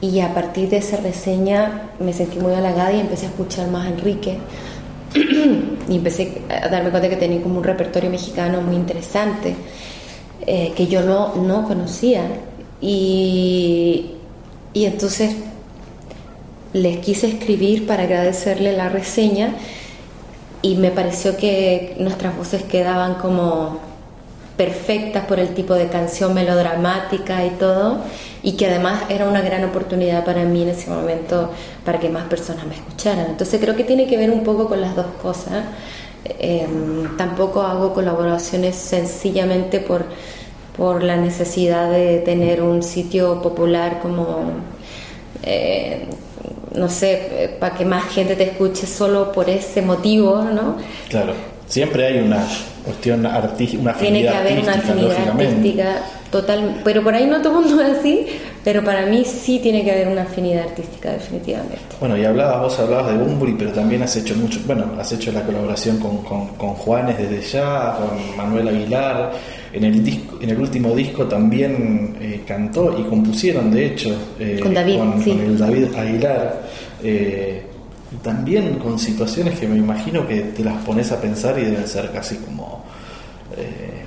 Speaker 3: Y a partir de esa reseña me sentí muy halagada y empecé a escuchar más a Enrique. y empecé a darme cuenta que tenía como un repertorio mexicano muy interesante, eh, que yo no, no conocía. Y, y entonces les quise escribir para agradecerle la reseña y me pareció que nuestras voces quedaban como perfectas por el tipo de canción melodramática y todo y que además era una gran oportunidad para mí en ese momento para que más personas me escucharan. Entonces creo que tiene que ver un poco con las dos cosas. Em, tampoco hago colaboraciones sencillamente por por la necesidad de tener un sitio popular como, eh, no sé, para que más gente te escuche solo por ese motivo, ¿no?
Speaker 1: Claro, siempre hay una cuestión artística, una
Speaker 3: Tiene que haber una afinidad artística total, pero por ahí no todo el mundo es así, pero para mí sí tiene que haber una afinidad artística definitivamente.
Speaker 1: Bueno, y hablabas, vos hablabas de Bumburi, pero también has hecho mucho, bueno, has hecho la colaboración con, con, Juanes desde ya, con Manuel Aguilar, en el, disco, en el último disco también eh, cantó y compusieron, de hecho,
Speaker 3: eh, con, David,
Speaker 1: con, el David Aguilar. Eh, también con situaciones que me imagino que te las pones a pensar y deben ser casi como, eh,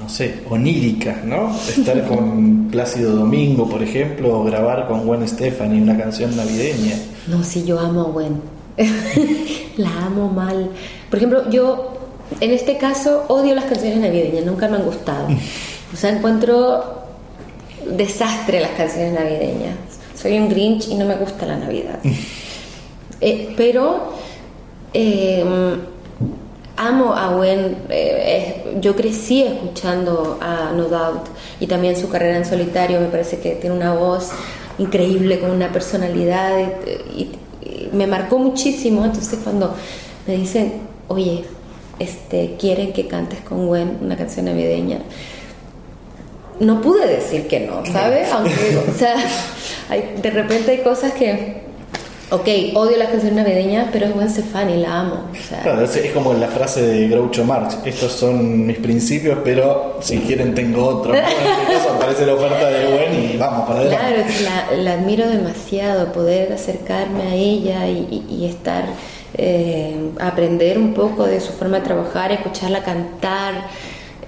Speaker 1: no sé, oníricas, ¿no? Estar con Plácido Domingo, por ejemplo, o grabar con Gwen Stefani una canción navideña.
Speaker 3: No, sí, yo amo a Gwen. la amo mal. Por ejemplo, yo en este caso odio las canciones navideñas, nunca me han gustado. O sea, encuentro desastre las canciones navideñas. Soy un Grinch y no me gusta la Navidad. Eh, pero eh, amo a Gwen, eh, yo crecí escuchando a No Doubt y también su carrera en solitario, me parece que tiene una voz increíble, con una personalidad y, me marcó muchísimo, entonces cuando me dicen, oye, este, quieren que cantes con Gwen una canción navideña, no pude decir que no, ¿sabes? Aunque, o sea, de repente hay cosas que ok, odio las canciones navideñas, pero es Gwen Stefani, la amo.
Speaker 1: claro, es, como la frase de Groucho Marx, estos son mis principios, pero si quieren tengo otro. En este caso aparece la oferta de Gwen y vamos para adelante.
Speaker 3: Claro, la, la admiro demasiado, poder acercarme a ella y, estar, eh, aprender un poco de su forma de trabajar, escucharla cantar.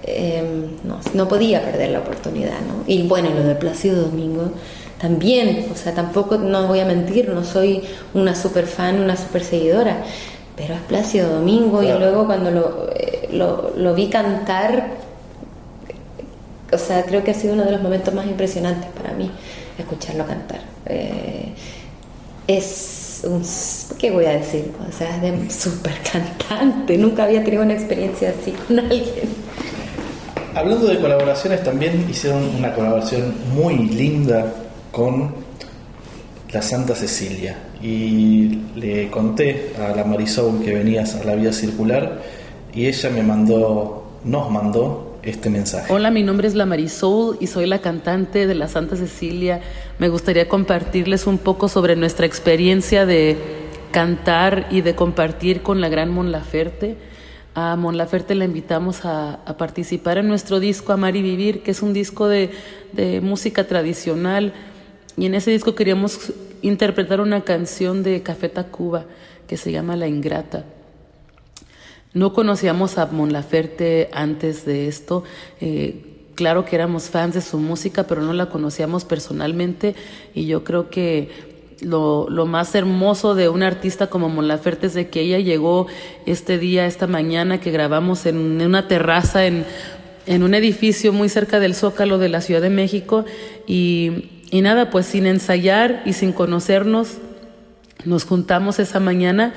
Speaker 3: Eh, no, no podía perder la oportunidad, ¿no? Y bueno, lo de Plácido Domingo también, o sea, tampoco, no voy a mentir, no soy una super fan, una super seguidora, pero es Plácido Domingo y luego cuando eh, lo, lo, vi cantar, o sea, creo que ha sido uno de los momentos más impresionantes para mí, escucharlo cantar. Eh, es ¿qué voy a decir? O sea, es de súper cantante, nunca había tenido una experiencia así con alguien.
Speaker 1: Hablando de colaboraciones, también hicieron una colaboración muy linda con la Santa Cecilia y le conté a la Marisol que venías a la vía circular y ella me mandó, nos mandó este mensaje.
Speaker 6: Hola, mi nombre es la Marisol y soy la cantante de la Santa Cecilia. Me gustaría compartirles un poco sobre nuestra experiencia de cantar y de compartir con la gran Mon Laferte. A Mon Laferte la invitamos a, participar en nuestro disco Amar y Vivir, que es un disco de, música tradicional y en ese disco queríamos interpretar una canción de Café Tacuba que se llama La Ingrata. No conocíamos a Mon Laferte antes de esto. Eh, claro que éramos fans de su música, pero no la conocíamos personalmente y yo creo que lo, lo, más hermoso de una artista como Mon Laferte es de que ella llegó este día, esta mañana que grabamos en, una terraza en, en, un edificio muy cerca del Zócalo de la Ciudad de México y, y nada, pues sin ensayar y sin conocernos, nos juntamos esa mañana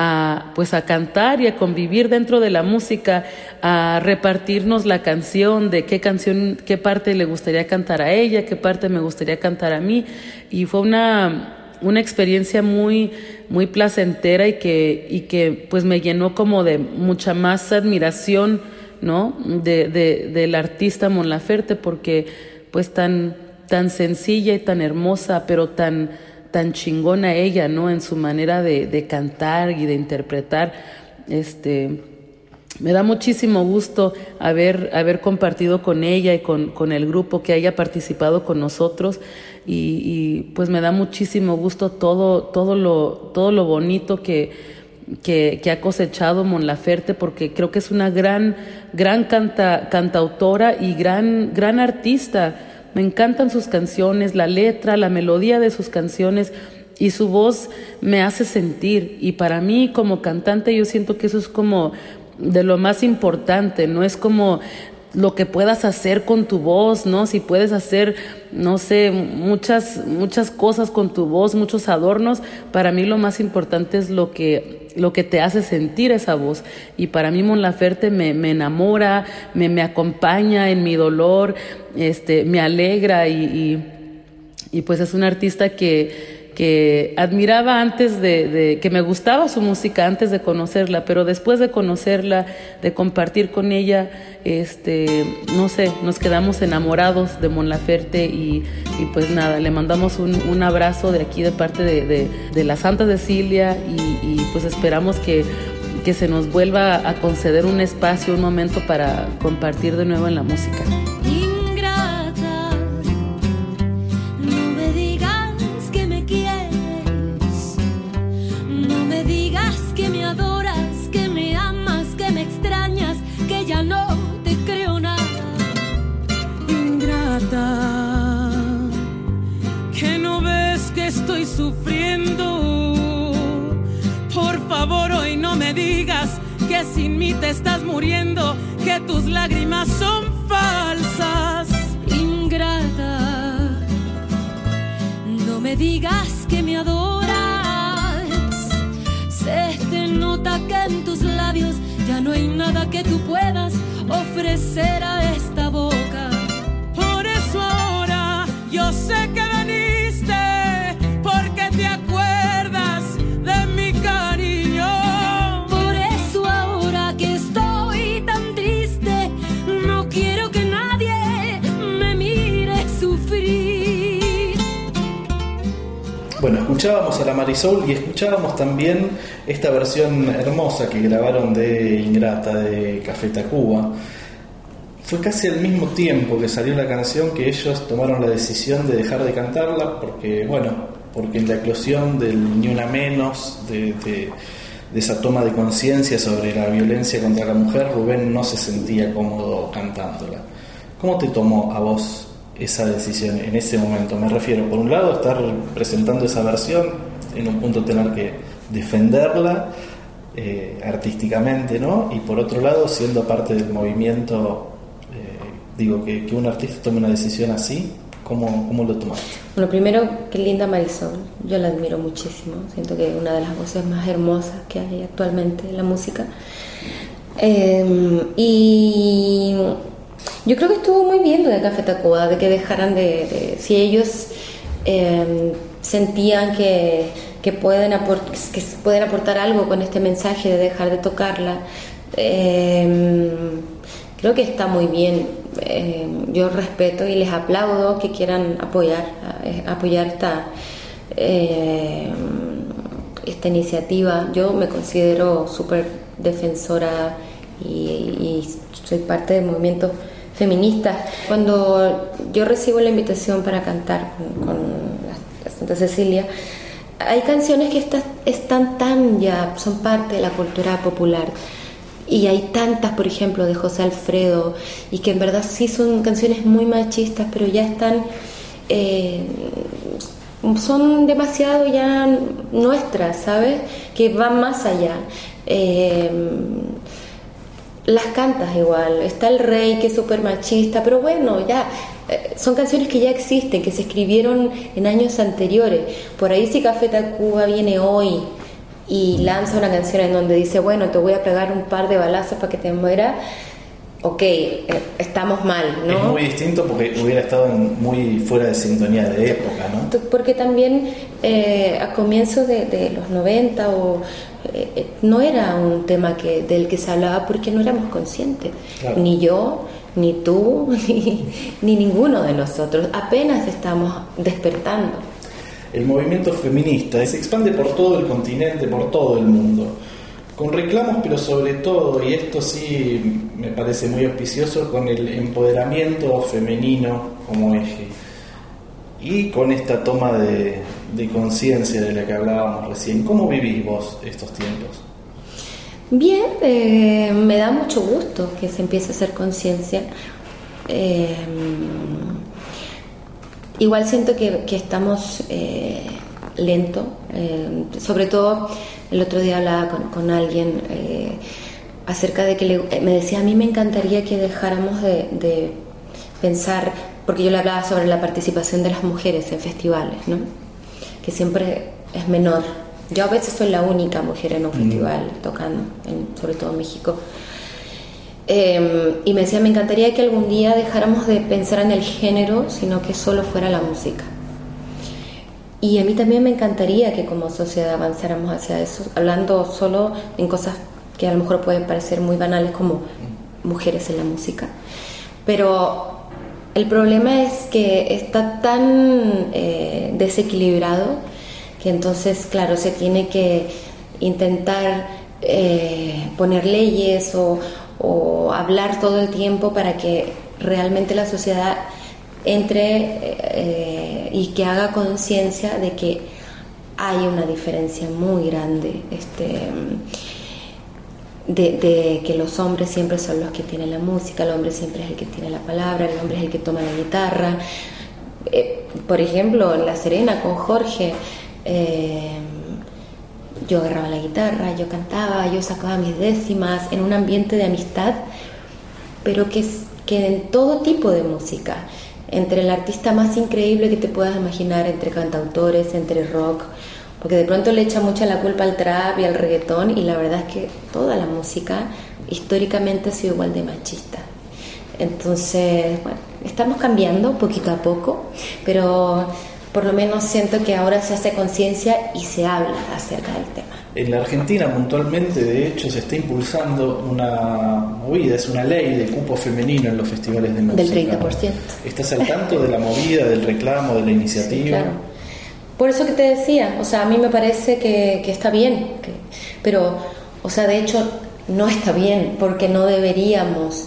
Speaker 6: a pues a cantar y a convivir dentro de la música, a repartirnos la canción, de qué canción, qué parte le gustaría cantar a ella, qué parte me gustaría cantar a mí. Y fue una, una experiencia muy, muy placentera y que, y que pues me llenó como de mucha más admiración, ¿no? De, de, del artista Mon Laferte, porque pues tan, tan sencilla y tan hermosa, pero tan tan chingona ella, ¿no? En su manera de, cantar y de interpretar. Este, me da muchísimo gusto haber, haber compartido con ella y con, con, el grupo que haya participado con nosotros y, pues me da muchísimo gusto todo, todo, lo, todo lo bonito que, que, ha cosechado Mon Laferte porque creo que es una gran, gran canta, cantautora y gran, gran artista me encantan sus canciones, la letra, la melodía de sus canciones y su voz me hace sentir. Y para mí como cantante yo siento que eso es como de lo más importante, no es como lo que puedas hacer con tu voz, ¿no? Si puedes hacer, no sé, muchas, muchas cosas con tu voz, muchos adornos, para mí lo más importante es lo que, lo que te hace sentir esa voz. Y para mí Mon Laferte me, me enamora, me, me acompaña en mi dolor, este, me alegra y, y, y pues es un artista que que admiraba antes de, que me gustaba su música antes de conocerla, pero después de conocerla, de compartir con ella, este, no sé, nos quedamos enamorados de Mon Laferte y, y pues nada, le mandamos un, un, abrazo de aquí de parte de, de la Santa Cecilia y, y pues esperamos que que se nos vuelva a conceder un espacio, un momento para compartir de nuevo en la música.
Speaker 7: Que sin mí te estás muriendo, que tus lágrimas son falsas.
Speaker 2: Ingrata, no me digas que me adoras. Se te nota que en tus labios ya no hay nada que tú puedas ofrecer a esta boca.
Speaker 7: Por eso ahora yo sé que
Speaker 1: escuchábamos a la Marisol y escuchábamos también esta versión hermosa que grabaron de Ingrata, de Café Tacuba. Fue casi al mismo tiempo que salió la canción que ellos tomaron la decisión de dejar de cantarla porque, bueno, porque en la eclosión del Ni Una Menos, de, de esa toma de conciencia sobre la violencia contra la mujer, Rubén no se sentía cómodo cantándola. ¿Cómo te tomó a vos esa decisión en ese momento. Me refiero, por un lado, estar presentando esa versión, en un punto tener que defenderla eh, artísticamente, ¿no? Y por otro lado, siendo parte del movimiento, eh, digo, que, que, un artista tome una decisión así, ¿cómo, ¿cómo lo tomaste?
Speaker 3: Bueno, primero, qué linda Marisol, yo la admiro muchísimo, siento que es una de las voces más hermosas que hay actualmente en la música. Eh, y yo creo que estuvo muy bien de Café Tacuba, de que dejaran de, si ellos em, sentían que, que, pueden que pueden aportar algo con este mensaje de dejar de tocarla, em, creo que está muy bien. Em, yo respeto y les aplaudo que quieran apoyar, apoyar esta, esta iniciativa. Yo me considero súper defensora y, y soy parte del movimiento feminista. Cuando yo recibo la invitación para cantar con, Santa Cecilia, hay canciones que están tan ya, son parte de la cultura popular. Y hay tantas, por ejemplo, de José Alfredo, y que en verdad sí son canciones muy machistas, pero ya están, eh, son demasiado ya nuestras, ¿sabes? Que van más allá. Eh, las cantas igual, está el rey que es súper machista, pero bueno, ya eh, son canciones que ya existen, que se escribieron en años anteriores. Por ahí si Café Tacuba viene hoy y lanza una canción en donde dice, bueno, te voy a pegar un par de balazos para que te muera, ok, eh, estamos mal, ¿no?
Speaker 1: Es muy distinto porque hubiera estado muy fuera de sintonía de época, ¿no?
Speaker 3: Porque también eh, a comienzos de, los 90 o, no era un tema que, del que se hablaba porque no éramos conscientes, ni yo, ni tú, ni, ninguno de nosotros. Apenas estamos despertando.
Speaker 1: El movimiento feminista se expande por todo el continente, por todo el mundo, con reclamos, pero sobre todo, y esto sí me parece muy auspicioso, con el empoderamiento femenino como eje. Y con esta toma de, de conciencia de la que hablábamos recién. ¿Cómo vivís vos estos tiempos?
Speaker 3: Bien, eh, me da mucho gusto que se empiece a hacer conciencia. Eh, igual siento que, estamos eh, lento, sobre todo el otro día hablaba con, alguien acerca de que me decía, a mí me encantaría que dejáramos de, pensar, porque yo le hablaba sobre la participación de las mujeres en festivales, ¿no? Que siempre es menor yo a veces soy la única mujer en un festival tocando, sobre todo en México. Em, y me decía, me encantaría que algún día dejáramos de pensar en el género, sino que solo fuera la música. Y a mí también me encantaría que como sociedad avanzáramos hacia eso, hablando solo en cosas que a lo mejor pueden parecer muy banales como mujeres en la música. Pero el problema es que está tan eh, desequilibrado que entonces, claro, se tiene que intentar eh, poner leyes o, hablar todo el tiempo para que realmente la sociedad entre eh, y que haga conciencia de que hay una diferencia muy grande este, de, que los hombres siempre son los que tienen la música, el hombre siempre es el que tiene la palabra, el hombre es el que toma la guitarra. Eh, por ejemplo, en La Serena con Jorge, eh, yo agarraba la guitarra, yo cantaba, yo sacaba mis décimas en un ambiente de amistad, pero que, que en todo tipo de música, entre el artista más increíble que te puedas imaginar, entre cantautores, entre rock, porque de pronto le echa mucha la culpa al trap y al reggaetón y la verdad es que toda la música históricamente ha sido igual de machista. Entonces, bueno, estamos cambiando poquito a poco, pero por lo menos siento que ahora se hace conciencia y se habla acerca del tema.
Speaker 1: En la Argentina puntualmente, de hecho, se está impulsando una movida, es una ley de cupo femenino en los festivales de música.
Speaker 3: Del 30%.
Speaker 1: ¿Estás al tanto de la movida, del reclamo, de la iniciativa?
Speaker 3: claro. Por eso que te decía, o sea, a mí me parece que, está bien, pero, o sea, de hecho, no está bien, porque no deberíamos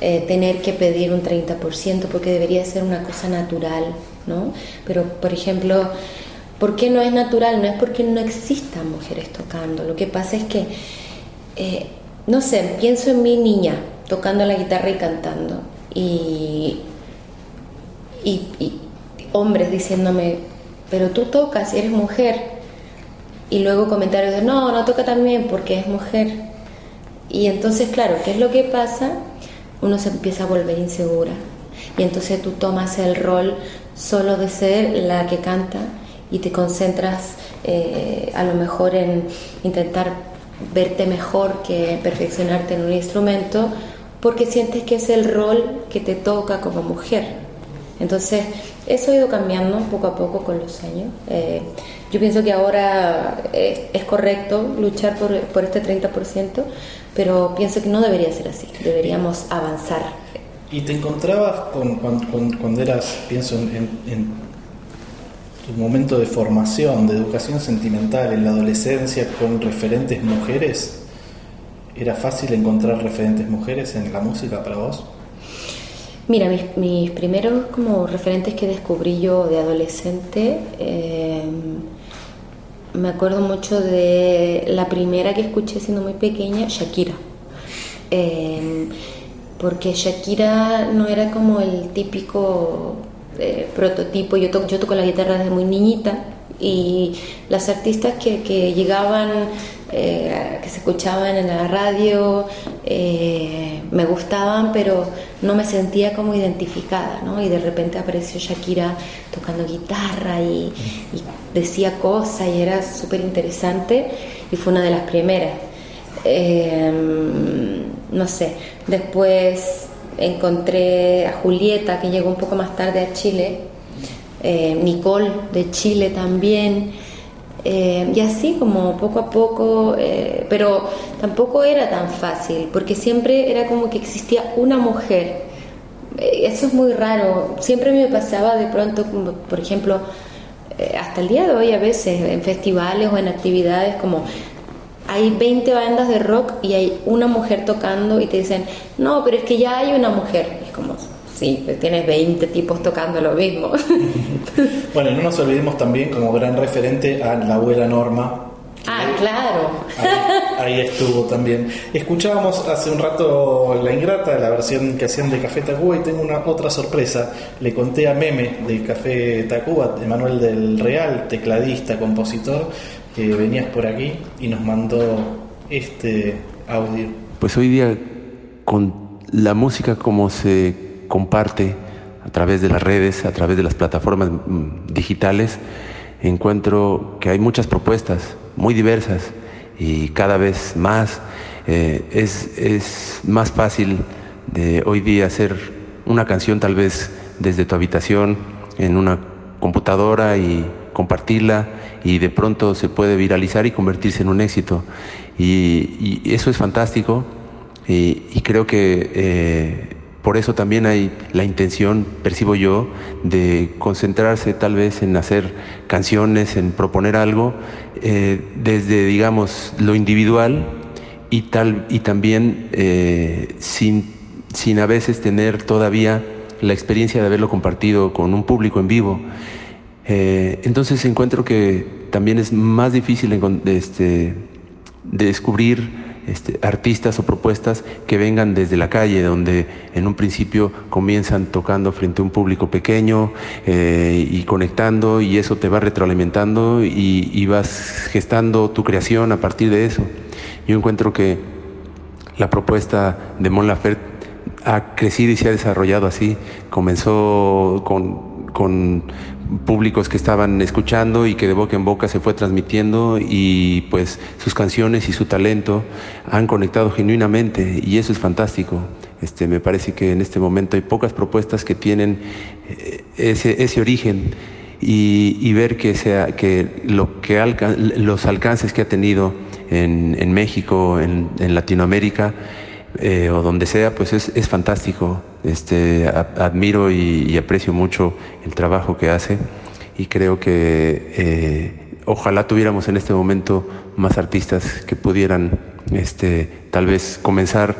Speaker 3: eh, tener que pedir un 30%, porque debería ser una cosa natural ¿no? Pero, por ejemplo, ¿por qué no es natural? No es porque no existan mujeres tocando. Lo que pasa es que, eh, no sé, pienso en mi niña tocando la guitarra y cantando. Y, y, hombres diciéndome, pero tú tocas eres mujer. Y luego comentarios de, no, no toca también porque es mujer. Y entonces, claro, ¿qué es lo que pasa? Uno se empieza a volver insegura. Y entonces tú tomas el rol solo de ser la que canta y te concentras eh, a lo mejor en intentar verte mejor que perfeccionarte en un instrumento porque sientes que es el rol que te toca como mujer. Entonces, eso ha ido cambiando poco a poco con los años. Eh, yo pienso que ahora es, correcto luchar por, por este 30%, pero pienso que no debería ser así, deberíamos avanzar
Speaker 1: ¿Y te encontrabas con, cuando eras, pienso en, tu momento de formación, de educación sentimental, en la adolescencia, con referentes mujeres? ¿Era fácil encontrar referentes mujeres en la música para vos?
Speaker 3: Mira, mis, primeros como referentes que descubrí yo de adolescente, eh, me acuerdo mucho de la primera que escuché siendo muy pequeña, Shakira. Eh, porque Shakira no era como el típico eh, prototipo, yo, yo toco la guitarra desde muy niñita y las artistas que, llegaban eh, que se escuchaban en la radio, eh, me gustaban, pero no me sentía como identificada, ¿no? Y de repente apareció Shakira tocando guitarra y, decía cosas y era súper interesante y fue una de las primeras. Em, no sé, después encontré a Julieta, que llegó un poco más tarde a Chile, eh, Nicole de Chile también. Eh, y así como poco a poco, eh, pero tampoco era tan fácil, porque siempre era como que existía una mujer. Eh, eso es muy raro. Siempre me pasaba de pronto, por ejemplo, hasta el día de hoy a veces en festivales o en actividades como hay 20 bandas de rock y hay una mujer tocando y te dicen, no, pero es que ya hay una mujer. Es como, sí, tienes 20 tipos tocando lo mismo.
Speaker 1: bueno, no nos olvidemos también como gran referente a la abuela Norma.
Speaker 3: Ah, claro.
Speaker 1: Ahí, estuvo también. Escuchábamos hace un rato La Ingrata, la versión que hacían de Café Tacuba, y tengo una otra sorpresa. Le conté a Meme de Café Tacuba, Emanuel del Real, tecladista, compositor, que venías por aquí y nos mandó este audio.
Speaker 8: Pues hoy día, con la música como se comparte a través de las redes, a través de las plataformas mm, digitales, encuentro que hay muchas propuestas muy diversas y cada vez más eh, es, es, más fácil de hoy día hacer una canción tal vez desde tu habitación en una computadora y compartirla y de pronto se puede viralizar y convertirse en un éxito. Y, eso es fantástico y, creo que eh, por eso también hay la intención, percibo yo, de concentrarse tal vez en hacer canciones, en proponer algo eh, desde, digamos, lo individual y, tal, y también eh, sin, sin a veces tener todavía la experiencia de haberlo compartido con un público en vivo. Eh, entonces encuentro que también es más difícil este, descubrir este, artistas o propuestas que vengan desde la calle, donde en un principio comienzan tocando frente a un público pequeño eh, y conectando y eso te va retroalimentando y, vas gestando tu creación a partir de eso. Yo encuentro que la propuesta de Mon Laferte ha crecido y se ha desarrollado así. Comenzó con, con públicos que estaban escuchando y que de boca en boca se fue transmitiendo y pues sus canciones y su talento han conectado genuinamente y eso es fantástico. Este, me parece que en este momento hay pocas propuestas que tienen eh, ese, ese origen y, ver que, sea, que, lo que los alcances que ha tenido en, en México, en, en Latinoamérica, eh, o donde sea, pues es, es fantástico. Este, admiro y, aprecio mucho el trabajo que hace y creo que eh, ojalá tuviéramos en este momento más artistas que pudieran este, tal vez comenzar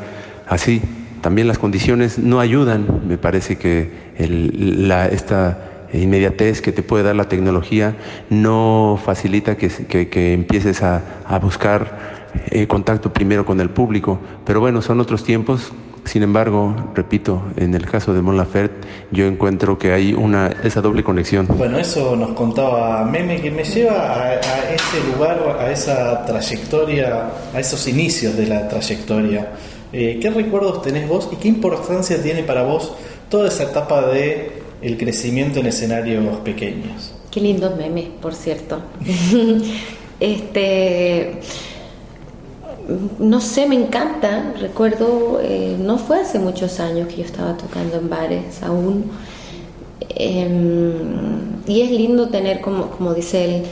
Speaker 8: así. También las condiciones no ayudan, me parece que la, esta inmediatez que te puede dar la tecnología no facilita que, que, empieces a, a buscar eh, contacto primero con el público. Pero bueno, son otros tiempos. Sin embargo, repito, en el caso de Mon Laferte, yo encuentro que hay una esa doble conexión.
Speaker 1: Bueno, eso nos contaba Meme, que me lleva a, ese lugar, a esa trayectoria, a esos inicios de la trayectoria. Eh, ¿Qué recuerdos tenés vos y qué importancia tiene para vos toda esa etapa de el crecimiento en escenarios pequeños?
Speaker 3: Qué lindo meme, por cierto. este no sé, me encanta. Recuerdo, eh, no fue hace muchos años que yo estaba tocando en bares aún. Em, y es lindo tener, como, como dice él,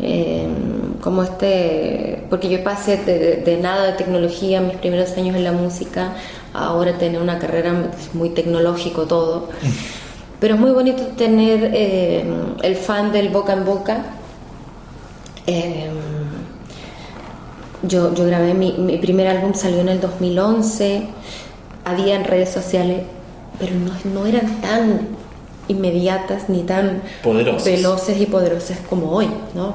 Speaker 3: em, como este, porque yo pasé de, nada de tecnología mis primeros años en la música, ahora tener una carrera muy tecnológico todo. Pero es muy bonito tener em, el fan del boca en boca. Yo, yo grabé mi, mi, primer álbum, salió en el 2011, había en redes sociales pero no, no eran tan inmediatas ni tan
Speaker 1: Poderosas.
Speaker 3: veloces y poderosas como hoy, ¿no?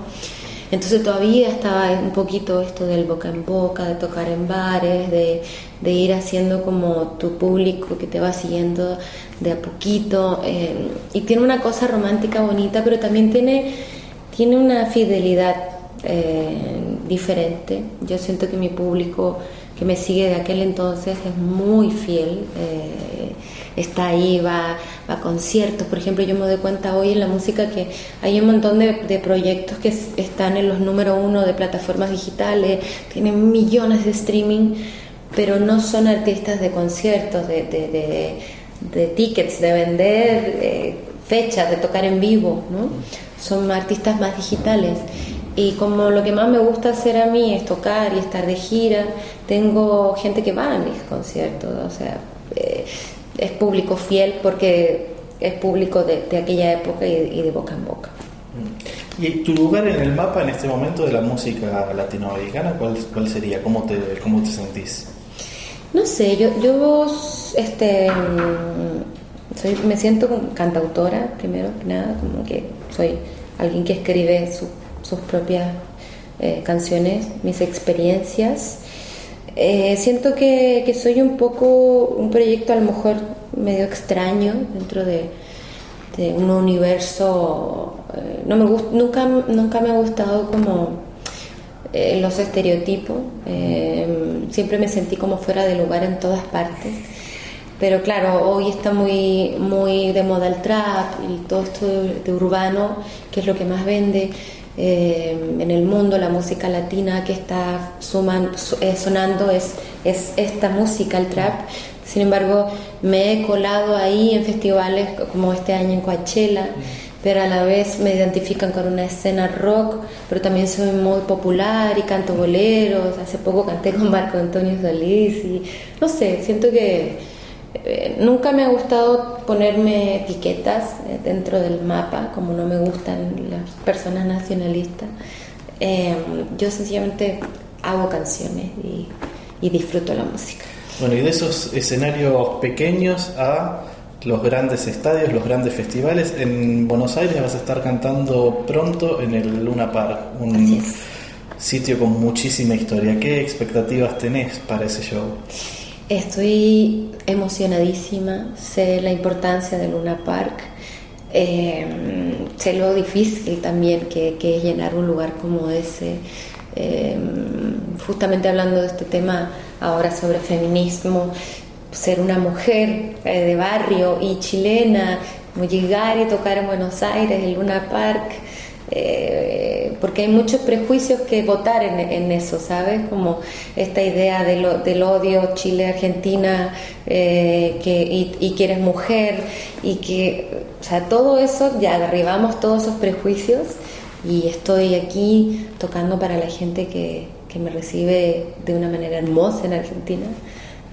Speaker 3: Entonces todavía estaba un poquito esto del boca en boca, de tocar en bares, de, de ir haciendo como tu público que te va siguiendo de a poquito. eh, y tiene una cosa romántica bonita, pero también tiene, tiene una fidelidad eh, diferente. Yo siento que mi público que me sigue de aquel entonces es muy fiel. eh, está ahí, va, a conciertos. Por ejemplo, yo me doy cuenta hoy en la música que hay un montón de, proyectos que están en los número uno de plataformas digitales, tienen millones de streaming, pero no son artistas de conciertos, de, de, de- de tickets, de vender eh, fechas, de tocar en vivo, ¿no? Son artistas más digitales. Y como lo que más me gusta hacer a mí es tocar y estar de gira, tengo gente que va a mis conciertos, o sea, eh, es público fiel porque es público de, de aquella época y, y de boca en boca.
Speaker 1: ¿Y tu lugar en el mapa en este momento de la música latinoamericana, cuál, cuál sería? ¿Cómo te, ¿Cómo te sentís?
Speaker 3: No sé, yo, yo este, mm, soy, me siento como cantautora, primero que nada, como que soy alguien que escribe su- sus propias eh, canciones, mis experiencias. Eh, siento que, que soy un poco un proyecto a lo mejor medio extraño dentro de, de un universo. eh, no me gust- nunca, nunca me ha gustado como los estereotipos. siempre me sentí como fuera de lugar en todas partes. Pero claro, hoy está muy, muy de moda el trap y todo esto de urbano, que es lo que más vende eh, en el mundo, la música latina que está suman- su- eh, sonando es, es esta música, el trap. Sin embargo, me he colado ahí en festivales como este año en Coachella, pero a la vez me identifican con una escena rock, pero también soy muy popular y canto boleros. Hace poco canté con Marco Antonio Solís y no sé, siento que eh, nunca me ha gustado ponerme etiquetas eh, dentro del mapa, como no me gustan las personas nacionalistas. Eh, yo sencillamente hago canciones y, y disfruto la música.
Speaker 1: Bueno, y de esos escenarios pequeños a los grandes estadios, los grandes festivales, en Buenos Aires vas a estar cantando pronto en el Luna Park, un
Speaker 3: Así es.
Speaker 1: sitio con muchísima historia. ¿Qué expectativas tenés para ese show?
Speaker 3: Estoy emocionadísima, sé la importancia de Luna Park, eh, sé lo difícil también que, es llenar un lugar como ese. Eh, justamente hablando de este tema ahora sobre feminismo, ser una mujer eh, de barrio y chilena, llegar y tocar en Buenos Aires, en Luna Park, eh, porque hay muchos prejuicios que votar en, eso, ¿sabes? Como esta idea de lo- del odio Chile-Argentina eh, y, y que eres mujer y que, o sea, todo eso, ya derribamos todos esos prejuicios y estoy aquí tocando para la gente que, que me recibe de una manera hermosa en Argentina.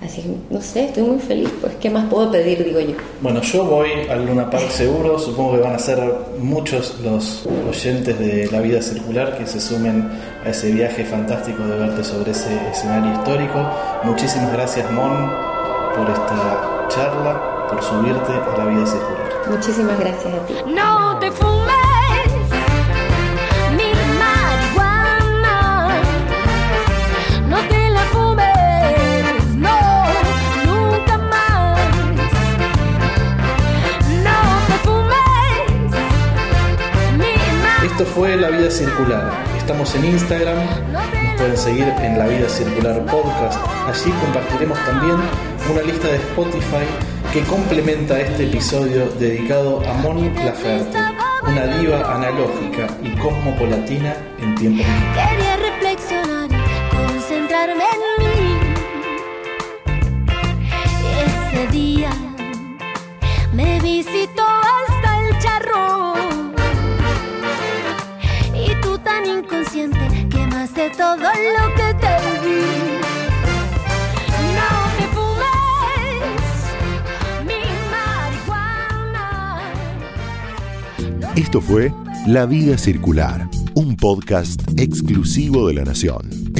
Speaker 3: Así que, no sé, estoy muy feliz, pues, ¿qué más puedo pedir, digo yo?
Speaker 1: Bueno, yo voy al Luna Park seguro, supongo que van a ser muchos los oyentes de La Vida Circular que se sumen a ese viaje fantástico de verte sobre ese escenario histórico. Muchísimas gracias, Mon, por esta charla, por subirte a La Vida Circular.
Speaker 3: Muchísimas gracias a ti.
Speaker 2: No te fumes
Speaker 1: Esto fue La Vida Circular. Estamos en Instagram, nos pueden seguir en La Vida Circular Podcast. Allí compartiremos también una lista de Spotify que complementa este episodio dedicado a Moni Laferte, una diva analógica y cosmopolatina en digitales.
Speaker 2: Quería reflexionar, concentrarme en mí. Ese día me visitó todo lo que te di.
Speaker 9: Esto fue La Vida Circular, un podcast exclusivo de La Nación.